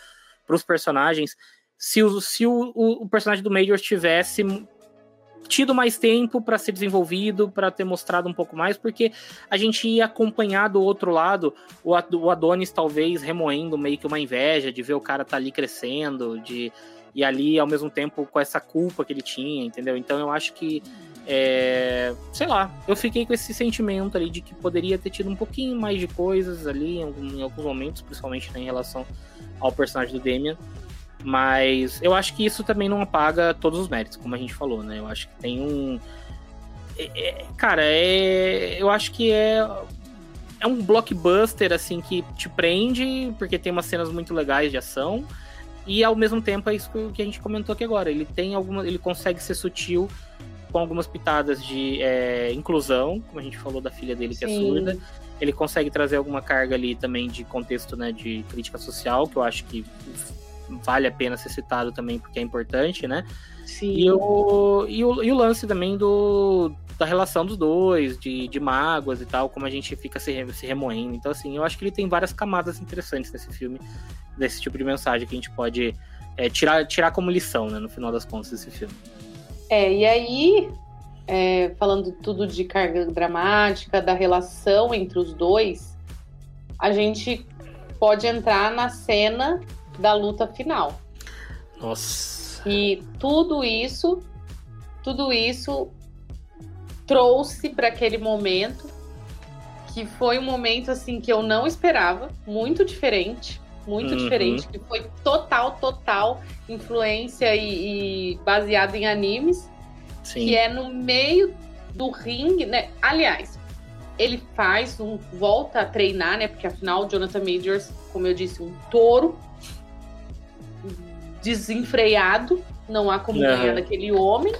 para os personagens se, o, se o, o, o personagem do Major tivesse tido mais tempo para ser desenvolvido, para ter mostrado um pouco mais, porque a gente ia acompanhar do outro lado o Adonis talvez remoendo meio que uma inveja de ver o cara tá ali crescendo, de e ali ao mesmo tempo com essa culpa que ele tinha, entendeu? Então eu acho que é, sei lá, eu fiquei com esse sentimento ali de que poderia ter tido um pouquinho mais de coisas ali em, alguns momentos, principalmente né, em relação ao personagem do Damian. Mas eu acho que isso também não apaga todos os méritos, como a gente falou, né? Eu acho que tem um. É, é, cara, é, eu acho que é. É um blockbuster, assim, que te prende, porque tem umas cenas muito legais de ação. E ao mesmo tempo é isso que a gente comentou aqui agora. Ele tem alguma. Ele consegue ser sutil com algumas pitadas de é, inclusão, como a gente falou da filha dele que é Sim. é surda. Ele consegue trazer alguma carga ali também de contexto né, de crítica social, que eu acho que vale a pena ser citado também porque é importante, né? Sim. E o, e o, e o lance também do, da relação dos dois, de, de mágoas e tal, como a gente fica se, se remoendo. Então, assim, eu acho que ele tem várias camadas interessantes nesse filme, desse tipo de mensagem que a gente pode é, tirar, tirar como lição, né, no final das contas, desse filme. É, e aí, é, falando tudo de carga dramática, da relação entre os dois, a gente pode entrar na cena da luta final. Nossa. E tudo isso, tudo isso trouxe para aquele momento que foi um momento assim que eu não esperava, muito diferente, muito uhum. diferente, que foi total, total influência e, e baseado em animes, Sim. que é no meio do ringue, né? Aliás, ele faz um volta a treinar, né? Porque afinal, Jonathan Majors, como eu disse, um touro desenfreado, não há como ganhar daquele homem.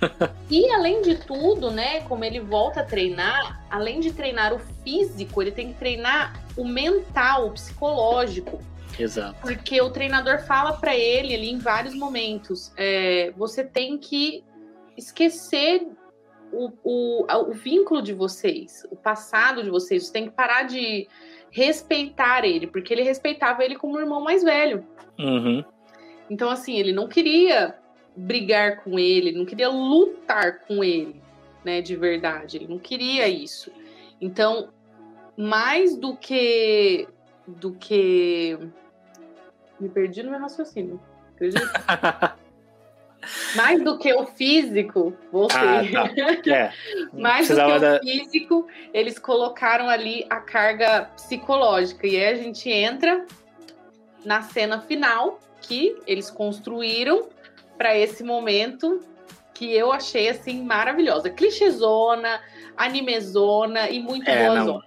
[laughs] e além de tudo, né, como ele volta a treinar, além de treinar o físico, ele tem que treinar o mental, o psicológico. Exato. Porque o treinador fala para ele ali em vários momentos: é, você tem que esquecer o, o, o vínculo de vocês, o passado de vocês. Você tem que parar de respeitar ele, porque ele respeitava ele como o irmão mais velho. Uhum. Então, assim, ele não queria brigar com ele, não queria lutar com ele, né, de verdade. Ele não queria isso. Então, mais do que do que me perdi no meu raciocínio. Acredita? [laughs] mais do que o físico, você. Ah, tá. é. [laughs] mais do que o da... físico, eles colocaram ali a carga psicológica. E aí a gente entra na cena final, que eles construíram para esse momento que eu achei assim maravilhosa. Clichêzona, animezona e muito é, boa não. Zona.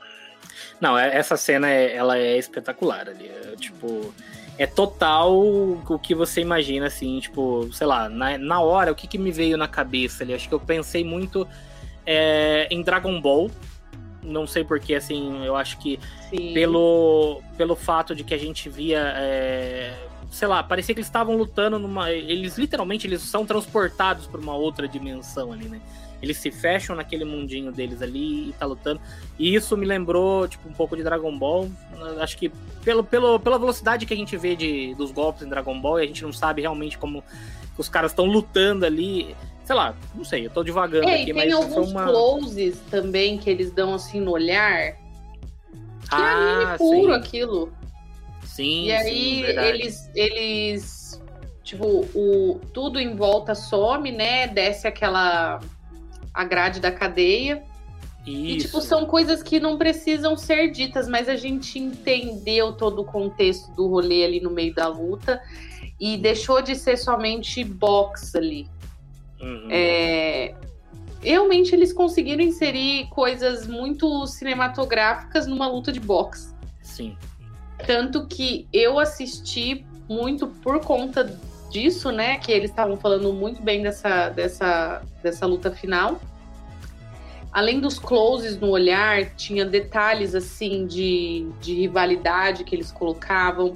Não, é, essa cena é, ela é espetacular ali. É, tipo, é total o que você imagina, assim, tipo, sei lá, na, na hora, o que, que me veio na cabeça ali? Acho que eu pensei muito é, em Dragon Ball. Não sei porque, assim, eu acho que pelo, pelo fato de que a gente via é, sei lá, parecia que eles estavam lutando numa. Eles literalmente eles são transportados para uma outra dimensão ali, né? Eles se fecham naquele mundinho deles ali e tá lutando. E isso me lembrou, tipo, um pouco de Dragon Ball. Acho que pelo, pelo, pela velocidade que a gente vê de, dos golpes em Dragon Ball, e a gente não sabe realmente como os caras estão lutando ali. Sei lá, não sei, eu tô devagando é, aqui, tem mas alguns uma... closes também que eles dão assim no olhar. Que é ah, é anime puro sim. aquilo. Sim, E aí sim, eles, eles, tipo, o, tudo em volta some, né? Desce aquela a grade da cadeia. Isso. E, tipo, são coisas que não precisam ser ditas, mas a gente entendeu todo o contexto do rolê ali no meio da luta e deixou de ser somente box ali. Uhum. É, realmente eles conseguiram inserir coisas muito cinematográficas numa luta de boxe. Sim. Tanto que eu assisti muito por conta disso, né? Que eles estavam falando muito bem dessa, dessa, dessa luta final. Além dos closes no olhar, tinha detalhes assim de, de rivalidade que eles colocavam.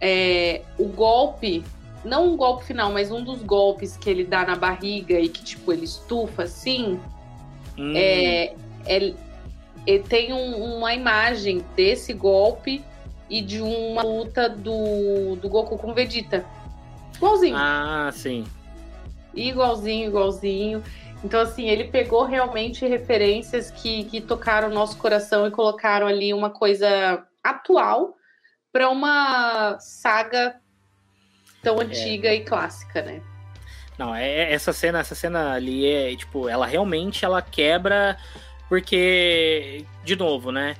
É, o golpe, não um golpe final, mas um dos golpes que ele dá na barriga e que tipo ele estufa assim, hum. é, é, é, tem um, uma imagem desse golpe e de uma luta do, do Goku com Vegeta. Igualzinho. Ah, sim. Igualzinho, igualzinho. Então, assim, ele pegou realmente referências que, que tocaram o nosso coração e colocaram ali uma coisa atual para uma saga tão é. antiga é. e clássica, né? Não, é, é essa cena, essa cena ali é tipo, ela realmente ela quebra porque de novo, né?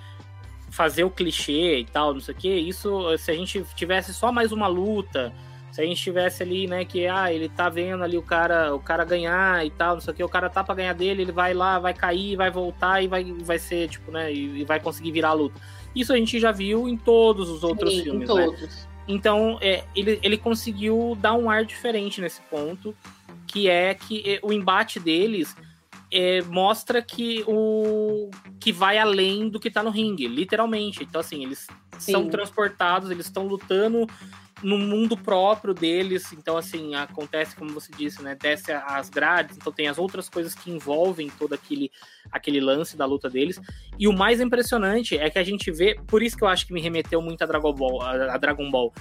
Fazer o clichê e tal, não sei o que, isso se a gente tivesse só mais uma luta, se a gente tivesse ali, né, que ah, ele tá vendo ali o cara, o cara ganhar e tal, não sei o que, o cara tá para ganhar dele, ele vai lá, vai cair, vai voltar e vai, vai ser tipo, né, e, e vai conseguir virar a luta. Isso a gente já viu em todos os outros Sim, filmes, né? Então, é, ele, ele conseguiu dar um ar diferente nesse ponto, que é que é, o embate deles é, mostra que o que vai além do que tá no ringue, literalmente. Então, assim, eles Sim. são transportados, eles estão lutando no mundo próprio deles. Então, assim, acontece, como você disse, né? Desce as grades, então tem as outras coisas que envolvem todo aquele, aquele lance da luta deles. E o mais impressionante é que a gente vê, por isso que eu acho que me remeteu muito a Dragon Ball, a Dragon Ball.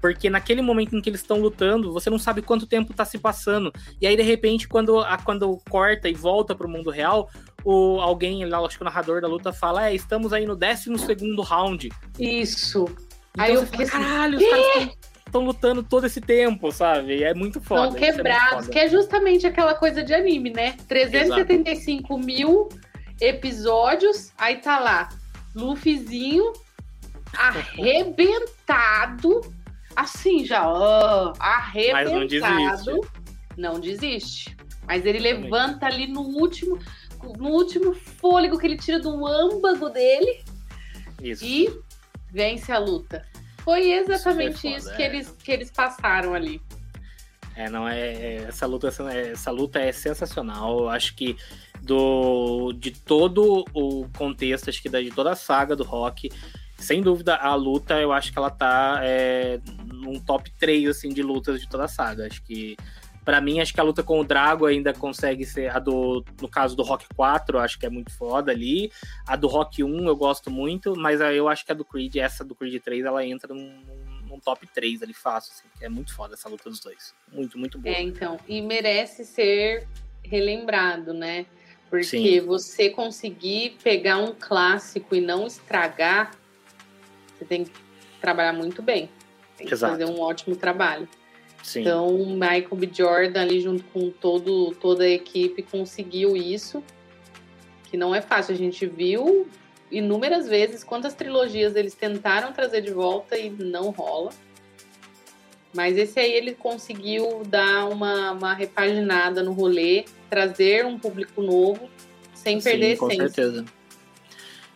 Porque naquele momento em que eles estão lutando, você não sabe quanto tempo tá se passando. E aí, de repente, quando, a, quando corta e volta pro mundo real, o, alguém lá, acho que o narrador da luta fala: É, estamos aí no 12 segundo round. Isso. Então aí eu fiquei assim, caralho, os caras estão lutando todo esse tempo, sabe? É muito foda. Estão é quebrados, é que é justamente aquela coisa de anime, né? 375 Exato. mil episódios, aí tá lá, Luffyzinho [laughs] arrebentado, assim já, ó, arrebentado. Mas não desiste. Não desiste. Mas ele levanta ali no último, no último fôlego que ele tira do âmbago dele. Isso. E vence a luta. Foi exatamente isso, foda, que, é. eles, que eles passaram ali. É, não é, é essa luta, essa luta é sensacional. Eu acho que do de todo o contexto, acho que de toda a saga do rock, sem dúvida a luta, eu acho que ela tá é, num top 3 assim de lutas de toda a saga. Acho que para mim, acho que a luta com o Drago ainda consegue ser a do. No caso do Rock 4, acho que é muito foda ali. A do Rock 1 eu gosto muito, mas eu acho que a do Creed, essa do Creed 3, ela entra num, num top 3 ali fácil, assim, é muito foda essa luta dos dois. Muito, muito boa. É, então. E merece ser relembrado, né? Porque Sim. você conseguir pegar um clássico e não estragar, você tem que trabalhar muito bem. Tem que Exato. fazer um ótimo trabalho. Sim. Então, Michael B. Jordan ali junto com todo, toda a equipe conseguiu isso, que não é fácil. A gente viu inúmeras vezes quantas trilogias eles tentaram trazer de volta e não rola. Mas esse aí ele conseguiu dar uma, uma repaginada no rolê, trazer um público novo, sem perder Sim, com certeza.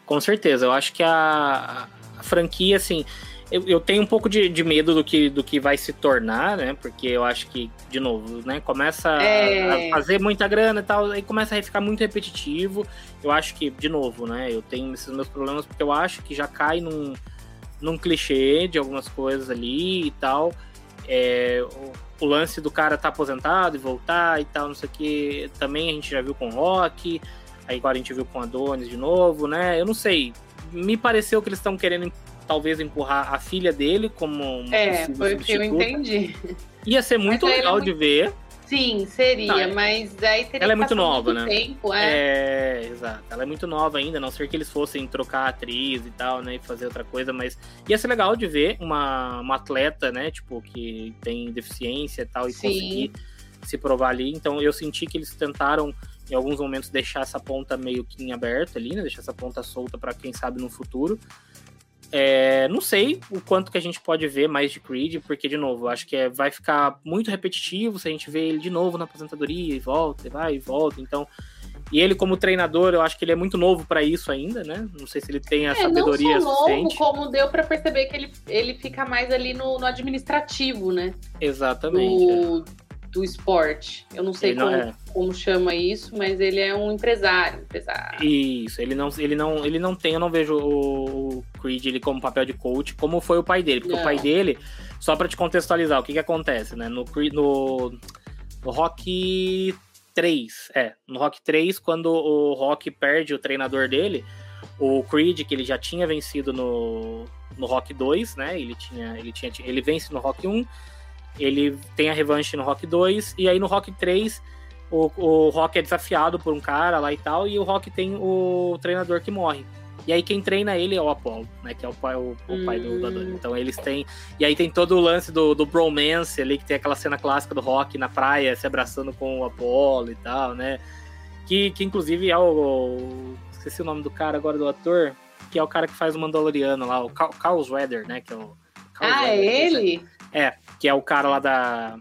Com certeza. Eu acho que a, a franquia, assim, eu, eu, tenho um pouco de, de, medo do que, do que vai se tornar, né? Porque eu acho que, de novo, né? Começa é... a fazer muita grana e tal, aí começa a ficar muito repetitivo. Eu acho que, de novo, né? Eu tenho esses meus problemas porque eu acho que já cai num, num clichê de algumas coisas ali e tal. É, o, o, lance do cara tá aposentado e voltar e tal, não sei o que. Também a gente já viu com Rock. Aí agora a gente viu com Adonis de novo, né? Eu não sei. Me pareceu que eles estão querendo talvez empurrar a filha dele como uma É, foi o que eu entendi. Ia ser muito legal é de ver. Sim, seria, tá, mas aí teria Ela é muito nova, muito né? Tempo, é. é, exato. Ela é muito nova ainda, a não ser que eles fossem trocar a atriz e tal, né? E fazer outra coisa, mas ia ser legal de ver uma, uma atleta, né? Tipo, que tem deficiência e tal, e Sim. conseguir se provar ali. Então eu senti que eles tentaram em alguns momentos deixar essa ponta meio que em aberto ali, né? Deixar essa ponta solta para quem sabe no futuro. É, não sei o quanto que a gente pode ver mais de Creed, porque, de novo, acho que é, vai ficar muito repetitivo se a gente vê ele de novo na aposentadoria e volta, e vai e volta. Então, e ele, como treinador, eu acho que ele é muito novo para isso ainda, né? Não sei se ele tem a é, sabedoria não só novo, como deu para perceber que ele, ele fica mais ali no, no administrativo, né? Exatamente. Do esporte. Eu não sei como, não é. como, chama isso, mas ele é um empresário, empresário. Isso, ele não, ele não, ele não tem, eu não vejo o, Creed ele como papel de coach, como foi o pai dele, porque não. o pai dele, só para te contextualizar, o que que acontece, né? No, no, no Rock 3, é, no Rock 3, quando o Rock perde o treinador dele, o Creed, que ele já tinha vencido no, no Rock 2, né? Ele tinha, ele tinha, ele vence no Rock 1 ele tem a revanche no Rock 2, e aí no Rock 3 o, o Rock é desafiado por um cara lá e tal, e o Rock tem o treinador que morre. E aí quem treina ele é o Apollo, né? Que é o pai, o, o pai do, do Adonis. Hum. Então eles têm. E aí tem todo o lance do, do bromance ali, que tem aquela cena clássica do Rock na praia se abraçando com o Apollo e tal, né? Que, que inclusive é o. Esqueci o nome do cara agora, do ator, que é o cara que faz o Mandaloriano lá, o Carl Weather, né? Que é o. ah, é ele? É, que é o cara lá da,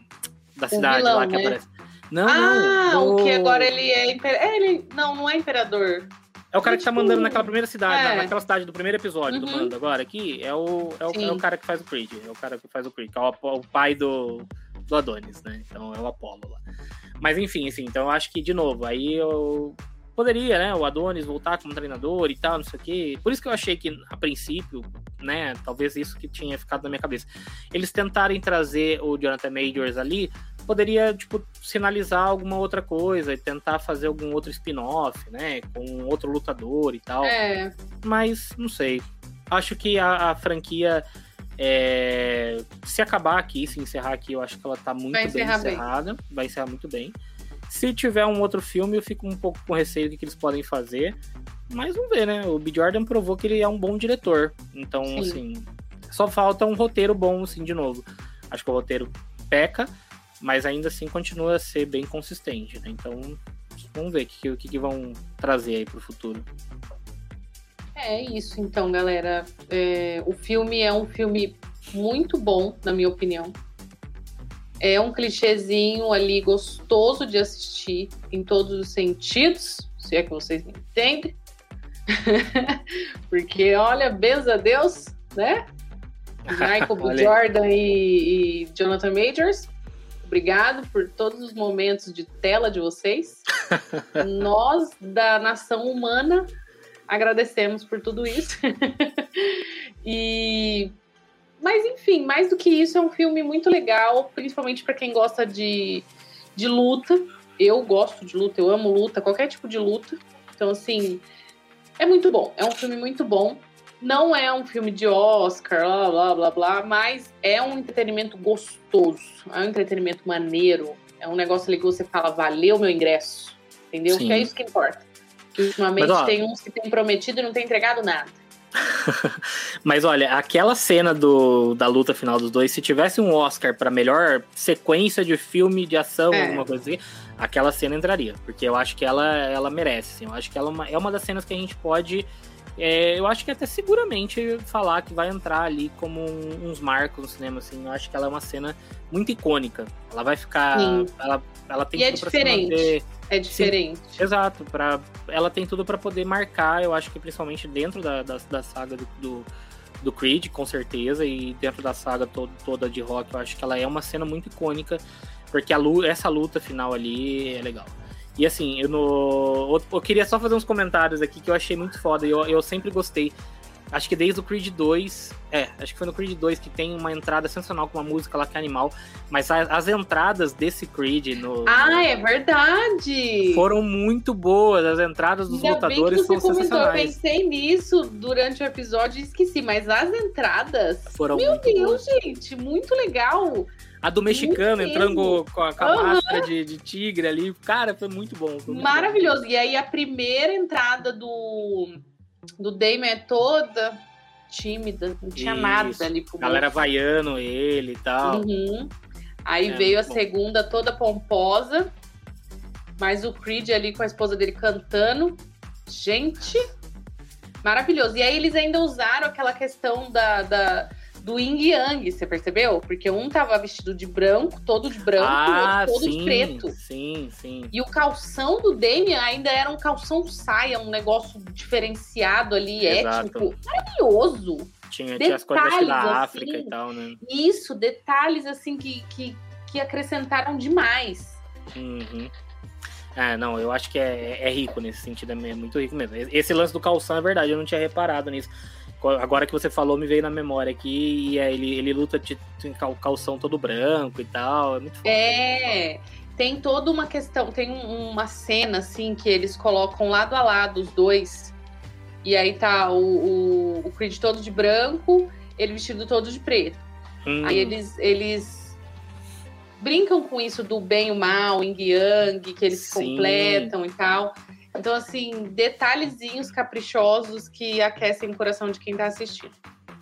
da cidade vilão, lá que né? aparece. Não, ah, não, o que agora ele é, imper... é, ele não, não é imperador. É o cara que tá mandando naquela primeira cidade, é. naquela cidade do primeiro episódio uhum. do Mando agora aqui. É o, é, o, é o cara que faz o Creed. É o cara que faz o Creed, que é o, o pai do, do Adonis, né? Então é o Apollo lá. Mas enfim, assim, então eu acho que, de novo, aí eu poderia, né, o Adonis voltar como treinador e tal, não sei o quê. Por isso que eu achei que, a princípio, né, talvez isso que tinha ficado na minha cabeça. Eles tentarem trazer o Jonathan Majors ali, poderia, tipo, sinalizar alguma outra coisa e tentar fazer algum outro spin-off, né, com outro lutador e tal. É. Mas, não sei. Acho que a, a franquia, é, se acabar aqui, se encerrar aqui, eu acho que ela tá muito bem encerrada. Bem. Vai encerrar muito bem. Se tiver um outro filme, eu fico um pouco com receio do que eles podem fazer. Mas vamos ver, né? O B. Jordan provou que ele é um bom diretor. Então, Sim. assim, só falta um roteiro bom, assim, de novo. Acho que o roteiro peca, mas ainda assim continua a ser bem consistente, né? Então, vamos ver o que, que, que vão trazer aí pro futuro. É isso, então, galera. É, o filme é um filme muito bom, na minha opinião. É um clichêzinho ali gostoso de assistir em todos os sentidos, se é que vocês me entendem. [laughs] Porque, olha, benza a Deus, né? [laughs] Michael B. Jordan e, e, Jonathan Majors. Obrigado por todos os momentos de tela de vocês. [laughs] Nós, da nação humana, agradecemos por tudo isso. e mas enfim, mais do que isso, é um filme muito legal, principalmente para quem gosta de, de luta. Eu gosto de luta, eu amo luta, qualquer tipo de luta. Então, assim, é muito bom. É um filme muito bom. Não é um filme de Oscar, blá blá blá blá, mas é um entretenimento gostoso. É um entretenimento maneiro. É um negócio ali que você fala, valeu meu ingresso. Entendeu? Sim. Que é isso que importa. Que ultimamente mas, ó, tem uns que tem prometido e não tem entregado nada. [laughs] Mas olha, aquela cena do, da luta final dos dois, se tivesse um Oscar para melhor sequência de filme de ação, é. alguma coisa assim, aquela cena entraria. Porque eu acho que ela, ela merece. Assim, eu acho que ela é uma, é uma das cenas que a gente pode. É, eu acho que até seguramente falar que vai entrar ali como um, uns marcos no cinema, assim. Eu acho que ela é uma cena muito icônica. Ela vai ficar. Ela, ela tem e é diferente. É diferente. Sim, exato. Pra, ela tem tudo para poder marcar, eu acho que principalmente dentro da, da, da saga do, do, do, Creed, com certeza, e dentro da saga todo, toda de rock, eu acho que ela é uma cena muito icônica, porque essa luta final ali é legal. E assim, eu, no, eu queria só fazer uns comentários aqui que eu achei muito foda, eu, eu sempre gostei Acho que desde o Creed 2. É, acho que foi no Creed 2 que tem uma entrada sensacional com uma música lá que é animal. Mas as, as entradas desse Creed no. Ah, no, é verdade! Foram muito boas. As entradas dos Ainda lutadores bem que você são comentou, Eu pensei nisso durante o episódio e esqueci, mas as entradas. Foram Meu Deus, boas. gente, muito legal! A do mexicano entrando com a, com a uhum. máscara de, de, tigre ali. Cara, foi muito bom. Foi muito Maravilhoso. Bom. E aí a primeira entrada do do Damon é toda tímida, não tinha Isso. nada ali pro Galera vaiando ele e tal. Uhum. Aí é, veio a bom. segunda toda pomposa, mas o Creed ali com a esposa dele cantando. Gente, maravilhoso. E aí eles ainda usaram aquela questão da, da do Yin Yang, você percebeu? Porque um tava vestido de branco, todo de branco, ah, e outro todo sim, de preto. Sim, sim. E o calção do Damian ainda era um calção saia, um negócio diferenciado ali, Exato. étnico. Maravilhoso. Tinha, tinha as coisas da África assim, e tal, né? Isso, detalhes assim que, que, que acrescentaram demais. Uhum. É, não, eu acho que é, é rico nesse sentido, é muito rico mesmo. Esse lance do calção é verdade, eu não tinha reparado nisso agora que você falou, me veio na memória aqui, e é, ele, ele luta de, de calção todo branco e tal. É muito foda. É, tem toda uma questão, tem um, uma cena assim que eles colocam lado a lado os dois. E aí tá o, o, o Creed todo de branco, ele vestido todo de preto. Hum. Aí eles, eles brincam com isso do bem e o mal, yin yang, que eles Sim. completam e tal. Então, assim, detalhezinhos caprichosos que aquecem o coração de quem tá assistindo.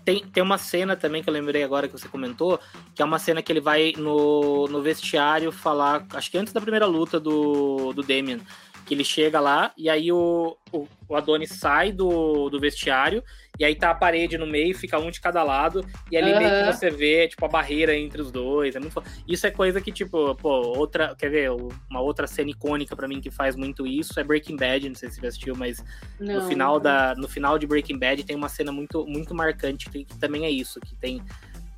Tem, tem uma cena também que eu lembrei agora que você comentou, que é uma cena que ele vai no, no vestiário falar, acho que antes da primeira luta do, do Damien, que ele chega lá e aí o, o, o Adonis sai do, do vestiário e aí tá a parede no meio, fica um de cada lado, e ali uhum. meio que você vê, tipo, a barreira entre os dois. É muito Isso é coisa que, tipo, pô, outra. Quer ver? Uma outra cena icônica para mim que faz muito isso é Breaking Bad, não sei se você assistiu, mas não, no final da. No final de Breaking Bad tem uma cena muito, muito marcante que, que também é isso, que tem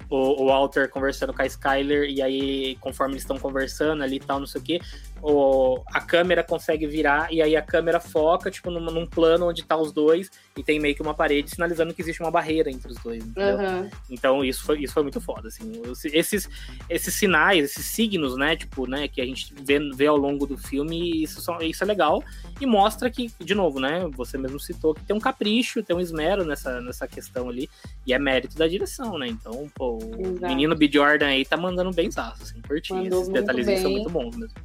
o, o Walter conversando com a Skyler, e aí, conforme eles estão conversando ali e tal, não sei o que, o, a câmera consegue virar, e aí a câmera foca, tipo, num, num, plano onde tá os dois, e tem meio que uma parede sinalizando que existe uma barreira entre os dois, uhum. Então, isso foi, isso foi muito foda, assim. Esses, esses sinais, esses signos, né, tipo, né, que a gente vê, vê ao longo do filme, isso, são, isso é legal, e mostra que, de novo, né, você mesmo citou que tem um capricho, tem um esmero nessa, nessa questão ali, e é mérito da direção, né, então, pô, o Exato. menino B. Jordan aí tá mandando bem assim, curtinho. Esses detalhezinhos são muito bons mesmo.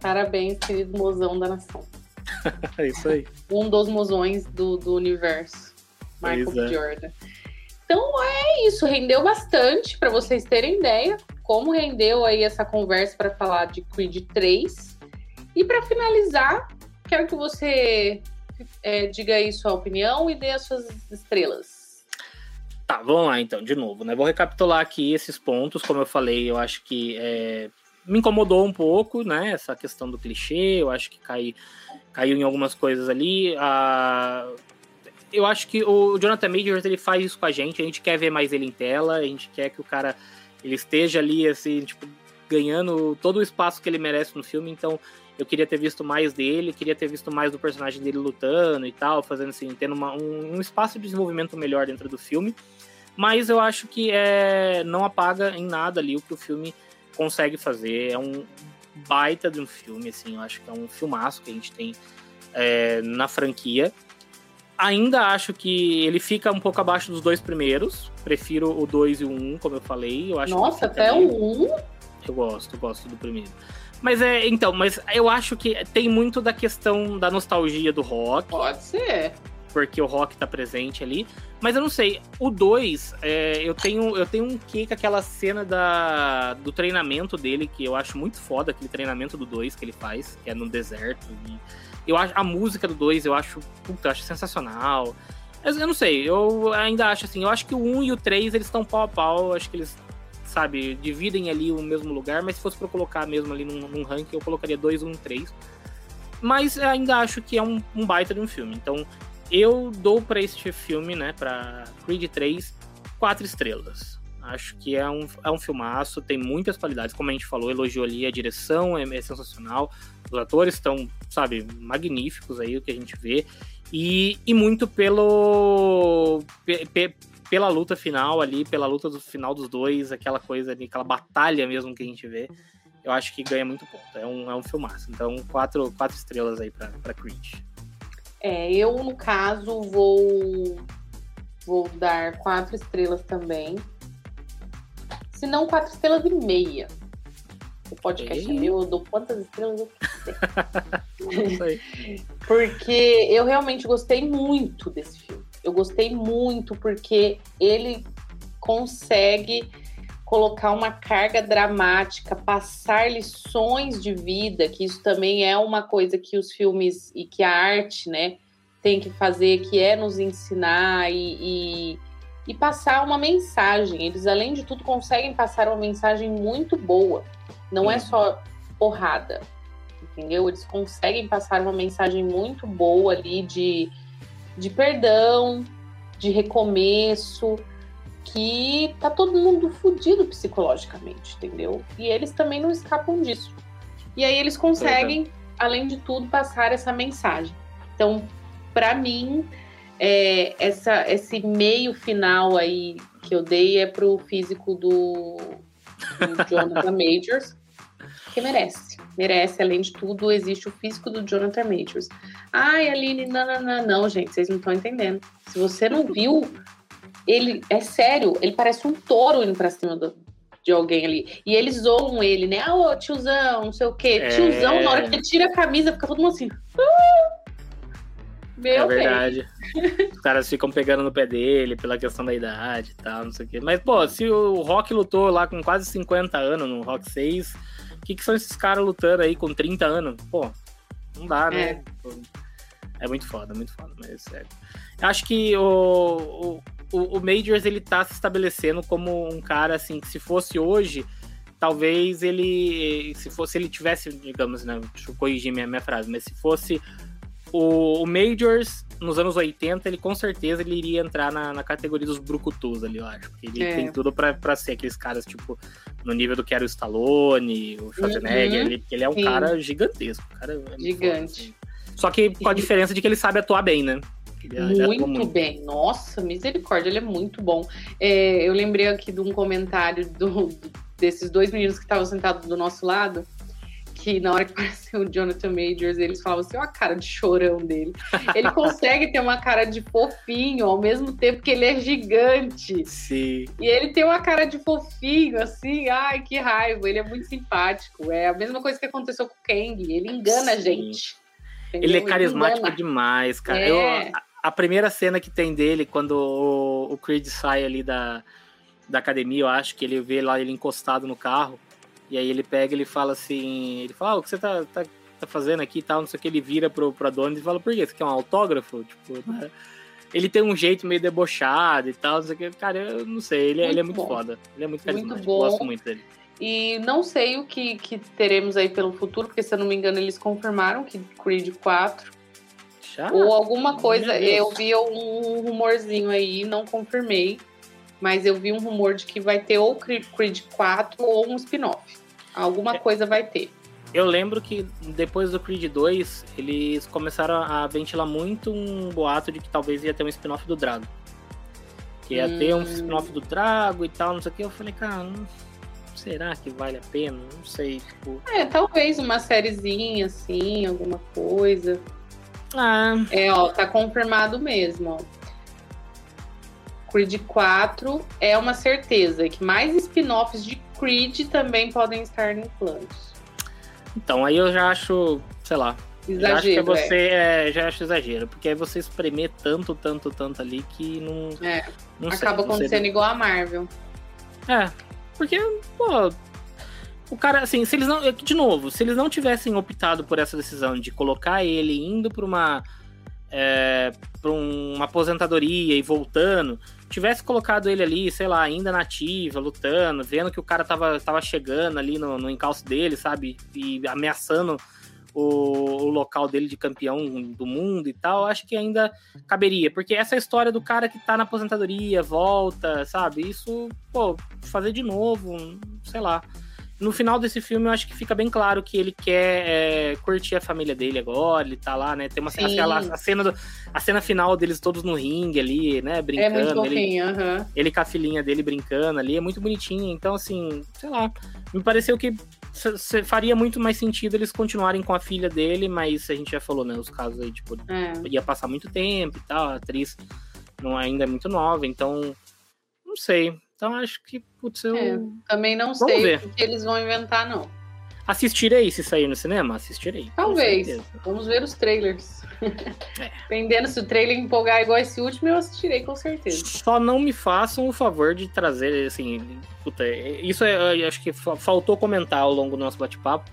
Parabéns, querido mozão da nação. [laughs] é isso aí. Um dos mozões do, do universo. Michael. É. Jordan. Então é isso, rendeu bastante para vocês terem ideia como rendeu aí essa conversa para falar de Creed 3. E para finalizar, quero que você é, diga aí sua opinião e dê as suas estrelas. Tá, vamos lá então, de novo, né? Vou recapitular aqui esses pontos, como eu falei, eu acho que é, me incomodou um pouco, né? Essa questão do clichê, eu acho que cai, caiu em algumas coisas ali. Eu acho que o Jonathan Majors ele faz isso com a gente, a gente quer ver mais ele em tela, a gente quer que o cara ele esteja ali, assim, tipo, ganhando todo o espaço que ele merece no filme, então eu queria ter visto mais dele, queria ter visto mais do personagem dele lutando e tal, fazendo assim, tendo uma, um, um espaço de desenvolvimento melhor dentro do filme mas eu acho que é, não apaga em nada ali o que o filme consegue fazer. É um baita de um filme, assim, eu acho que é um filmaço que a gente tem é, na franquia. Ainda acho que ele fica um pouco abaixo dos dois primeiros. Prefiro o 2 e o 1, um, como eu falei. Eu acho Nossa, até o 1? Um? Eu gosto, eu gosto do primeiro. Mas é, então, mas eu acho que tem muito da questão da nostalgia do rock. Pode ser porque o rock tá presente ali. Mas eu não sei, o 2, é, eu tenho eu tenho um que com aquela cena da, do treinamento dele, que eu acho muito foda, aquele treinamento do 2 que ele faz, que é no deserto. Eu acho a música do 2 eu acho, puta, eu acho sensacional. Eu, eu não sei, eu ainda acho assim, eu acho que o 1 um e o 3 eles estão pau a pau, acho que eles sabe, dividem ali o mesmo lugar, mas se fosse para colocar mesmo ali num, num ranking, eu colocaria 2, 1, 3. Mas ainda acho que é um, um baita de um filme. Então, eu dou para este filme, né, para Creed 3, quatro estrelas. Acho que é um, é um filmaço, tem muitas qualidades, como a gente falou, elogiou ali, a direção é, é sensacional, os atores estão, sabe, magníficos aí, o que a gente vê, e, e muito pelo... Pe, pe, pela luta final ali, pela luta do final dos dois, aquela coisa ali, aquela batalha mesmo que a gente vê, eu acho que ganha muito ponto. É um, é um filmaço. Então, quatro, quatro estrelas aí pra Creed. É, eu, no caso, vou, vou dar quatro estrelas também. Se não, quatro estrelas e meia. O podcast é meu, eu dou quantas estrelas eu quiser. [laughs] porque eu realmente gostei muito desse filme. Eu gostei muito porque ele consegue colocar uma carga dramática, passar lições de vida, que isso também é uma coisa que os filmes e que a arte, né, tem que fazer, que é nos ensinar e, e, e passar uma mensagem. Eles, além de tudo, conseguem passar uma mensagem muito boa. Não é só porrada, entendeu? Eles conseguem passar uma mensagem muito boa ali de, de perdão, de recomeço, que tá todo mundo fudido psicologicamente, entendeu? E eles também não escapam disso. E aí eles conseguem, uhum. além de tudo, passar essa mensagem. Então, para mim, é, essa, esse meio final aí que eu dei é pro físico do, do Jonathan [laughs] Majors, que merece. Merece, além de tudo, existe o físico do Jonathan Majors. Ai, Aline, não, não, não, não, gente, vocês não estão entendendo. Se você não viu ele é sério, ele parece um touro indo pra cima do, de alguém ali. E eles zoam ele, né? Ah, ô, tiozão, não sei o quê. É... Tiozão, na hora que ele tira a camisa, fica todo mundo assim. Ah! Meu é verdade. Os caras ficam pegando no pé dele pela questão da idade e tal, não sei o quê. Mas, pô, se o Rock lutou lá com quase 50 anos no Rock 6, o que, que são esses caras lutando aí com 30 anos? Pô, não dá, né? É, é muito foda, muito foda, mas é sério. Eu acho que o, o, o Majors, ele tá se estabelecendo como um cara, assim, que se fosse hoje talvez ele, se fosse ele tivesse, digamos, né, deixa eu corrigir minha, minha frase, mas se fosse o, o, Majors, nos anos 80, ele com certeza ele iria entrar na, na categoria dos brucutus ali, eu acho. Ele é. tem tudo pra, pra ser aqueles caras, tipo, no nível do que era o Stallone, o Schwarzenegger, uhum. ele, ele é um Sim. cara gigantesco. Cara é Gigante. Assim. Só que com a diferença de que ele sabe atuar bem, né? Ele, muito, muito, bem. Nossa, misericórdia, ele é muito bom. É, eu lembrei aqui de um comentário do, desses dois meninos que estavam sentados do nosso lado que na hora que [laughs] apareceu o Jonathan Majors, eles falavam assim, ó a cara de chorão dele. Ele consegue ter uma cara de fofinho, ao mesmo tempo que ele é gigante. Sim. E ele tem uma cara de fofinho, assim, ai, que raiva. Ele é muito simpático. É a mesma coisa que aconteceu com o Kang. Ele engana Sim. a gente. Entendeu? Ele é carismático ele demais, cara. É. Eu, a, primeira cena que tem dele, quando o, o Creed sai ali da, da academia, eu acho que ele vê lá ele encostado no carro. E aí ele pega ele fala assim, ele fala, ah, o que você tá, tá, tá fazendo aqui e tal, não sei o que, ele vira pro, pro Adonis e fala, por quê? Você quer um autógrafo? Tipo, né? Ele tem um jeito meio debochado e tal, não sei o que. Cara, eu não sei, ele, é, ele é muito foda. Ele é muito carismático, muito gosto muito dele. E não sei o que, que teremos aí pelo futuro, porque se eu não me engano, eles confirmaram que Creed 4 Já? ou alguma coisa. Eu vi um rumorzinho aí, não confirmei mas eu vi um rumor de que vai ter ou Creed 4 ou um spin-off. Alguma é. coisa vai ter. Eu lembro que depois do Creed 2, eles começaram a ventilar muito um boato de que talvez ia ter um spin-off do Drago. Que ia hum. ter um hum. spin-off do Drago e tal, não sei o que. Eu falei, cara, não... será que vale a pena? Não sei, tipo. É, talvez uma sériezinha assim, alguma coisa. Ah. É, ó, tá confirmado mesmo, ó. Creed 4 é uma certeza que mais spin-offs de Creed também podem estar em planos. Então, aí eu já acho, sei lá. Exagero. Já acho que é você é. É, já acho exagero, porque aí você espremer tanto, tanto, tanto ali que não. É. Não acaba sei, acontecendo igual a Marvel. É. Porque, pô, o cara, assim, se eles não. De novo, se eles não tivessem optado por essa decisão de colocar ele indo para uma. É, para uma aposentadoria e voltando, tivesse colocado ele ali, sei lá, ainda nativa, lutando, vendo que o cara tava, tava chegando ali no, no encalço dele, sabe? E ameaçando o, o, local dele de campeão do mundo e tal, acho que ainda caberia. Porque essa história do cara que tá na aposentadoria, volta, sabe? Isso, pô, fazer de novo, sei lá no final desse filme eu acho que fica bem claro que ele quer é, curtir a família dele agora, ele tá lá, né? Tem uma cena, a cena, do, a cena final deles todos no ringue ali, né? Brincando. É muito ele, uhum. ele com a filhinha dele brincando ali, é muito bonitinho. Então, assim, sei lá, me pareceu que faria muito mais sentido eles continuarem com a filha dele, mas a gente já falou, né? Os casos aí, tipo, é. ia passar muito tempo e tal, a atriz não ainda é muito nova, então não sei. Então acho que, putz, eu. É, também não Vamos sei ver. o que eles vão inventar, não. Assistirei se sair no cinema? Assistirei. Talvez. Vamos ver os trailers. [laughs] É. Dependendo se o trailer empolgar igual esse último, eu assistirei com certeza. Só não me façam o favor de trazer, assim. Puta, isso é, acho que faltou comentar ao longo do nosso bate-papo.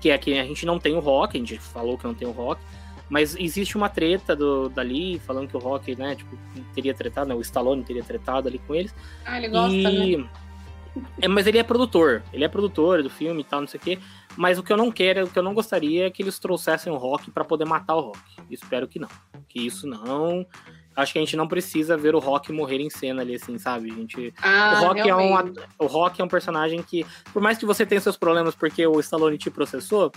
Que é que a gente não tem o rock, a gente falou que não tem o rock. Mas existe uma treta do, dali, falando que o Rock, né, tipo, teria tretado, né, o Stallone teria tretado ali com eles. Ah, ele gosta, e... né? É, mas ele é produtor, ele é produtor do filme e tal, não sei o quê. Mas o que eu não quero, o que eu não gostaria é que eles trouxessem o Rock para poder matar o Rock. Espero que não. Que isso não acho que a gente não precisa ver o Rock morrer em cena ali, assim, sabe? A gente, ah, o, Rock é um, o Rock é um personagem que, por mais que você tenha seus problemas porque o Stallone te processou,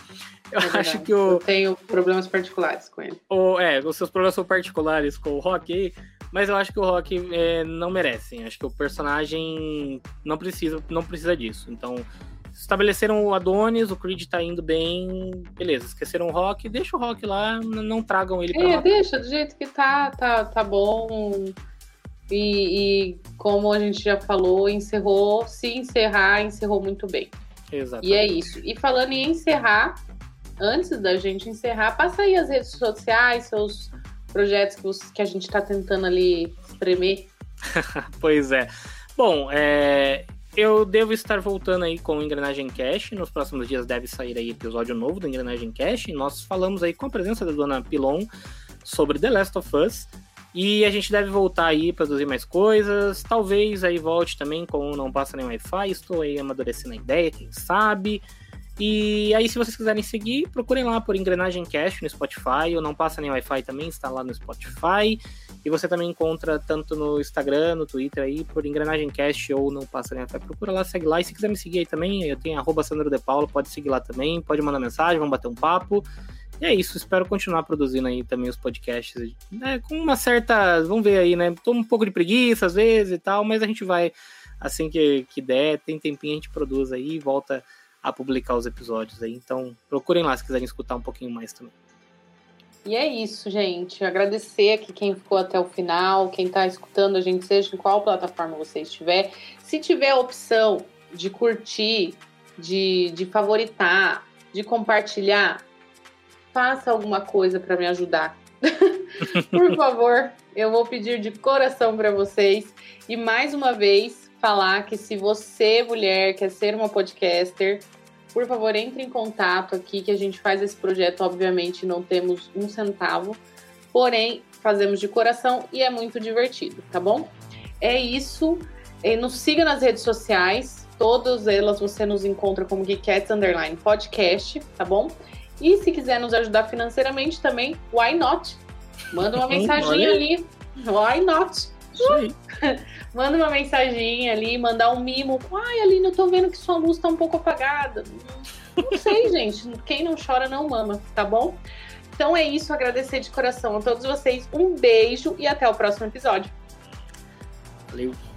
eu é acho que o. Eu tenho problemas particulares com ele. O, é, os seus problemas são particulares com o Rock aí, mas eu acho que o Rock é, não merece. Acho que o personagem não precisa, não precisa disso. Então, estabeleceram o Adonis, o Creed tá indo bem, beleza, esqueceram o Rock, deixa o Rock lá, não tragam ele pra É, deixa, do jeito que tá, tá, tá bom. e, e, como a gente já falou, encerrou, se encerrar, encerrou muito bem. Exatamente. E é isso. E falando em encerrar, antes da gente encerrar, passa aí as redes sociais, seus projetos que, que a gente está tentando ali espremer. [laughs] pois é. Bom, é, eu devo estar voltando aí com o Engrenagem Cash. Nos próximos dias deve sair aí episódio novo do Engrenagem Cash. Nós falamos aí com a presença da dona Pilon sobre The Last of Us. E a gente deve voltar aí para produzir mais coisas. Talvez aí volte também com Não Passa Nem Wi-Fi. Estou aí amadurecendo a ideia, quem sabe. E aí, se vocês quiserem seguir, procurem lá por Engrenagem Cash no Spotify. O Não Passa Nem Wi-Fi também está lá no Spotify. E você também encontra tanto no Instagram, no Twitter aí, por Engrenagem Cast ou Não Passa Nem Wi-Fi. Procura lá, segue lá. E se quiser me seguir aí também, eu tenho arroba Sandro De Paulo, pode seguir lá também, pode mandar mensagem, vamos bater um papo. E é isso, espero continuar produzindo aí também os podcasts. Né, com uma certa. Vamos ver aí, né? Tô um pouco de preguiça às vezes e tal, mas a gente vai, assim que, que der, tem tempinho, a gente produz aí e volta a publicar os episódios aí. Então procurem lá se quiserem escutar um pouquinho mais também. E é isso, gente. Agradecer aqui quem ficou até o final, quem está escutando a gente, seja em qual plataforma você estiver. Se tiver a opção de curtir, de, de favoritar, de compartilhar, faça alguma coisa para me ajudar. [laughs] Por favor, eu vou pedir de coração para vocês. E mais uma vez, falar que se você, mulher, quer ser uma podcaster, por favor, entre em contato aqui que a gente faz esse projeto. Obviamente, não temos um centavo, porém, fazemos de coração e é muito divertido, tá bom? É isso. E nos siga nas redes sociais. Todas elas você nos encontra como Geekettes Underline Podcast, tá bom? E se quiser nos ajudar financeiramente também, why not? Manda uma [laughs] mensagem ali. Why not? [laughs] Manda uma mensagem ali, mandar um mimo. Ai, Aline, eu tô vendo que sua luz tá um pouco apagada. Não sei, [laughs] gente. Quem não chora não mama, tá bom? Então é isso, agradecer de coração a todos vocês. Um beijo e até o próximo episódio. Valeu.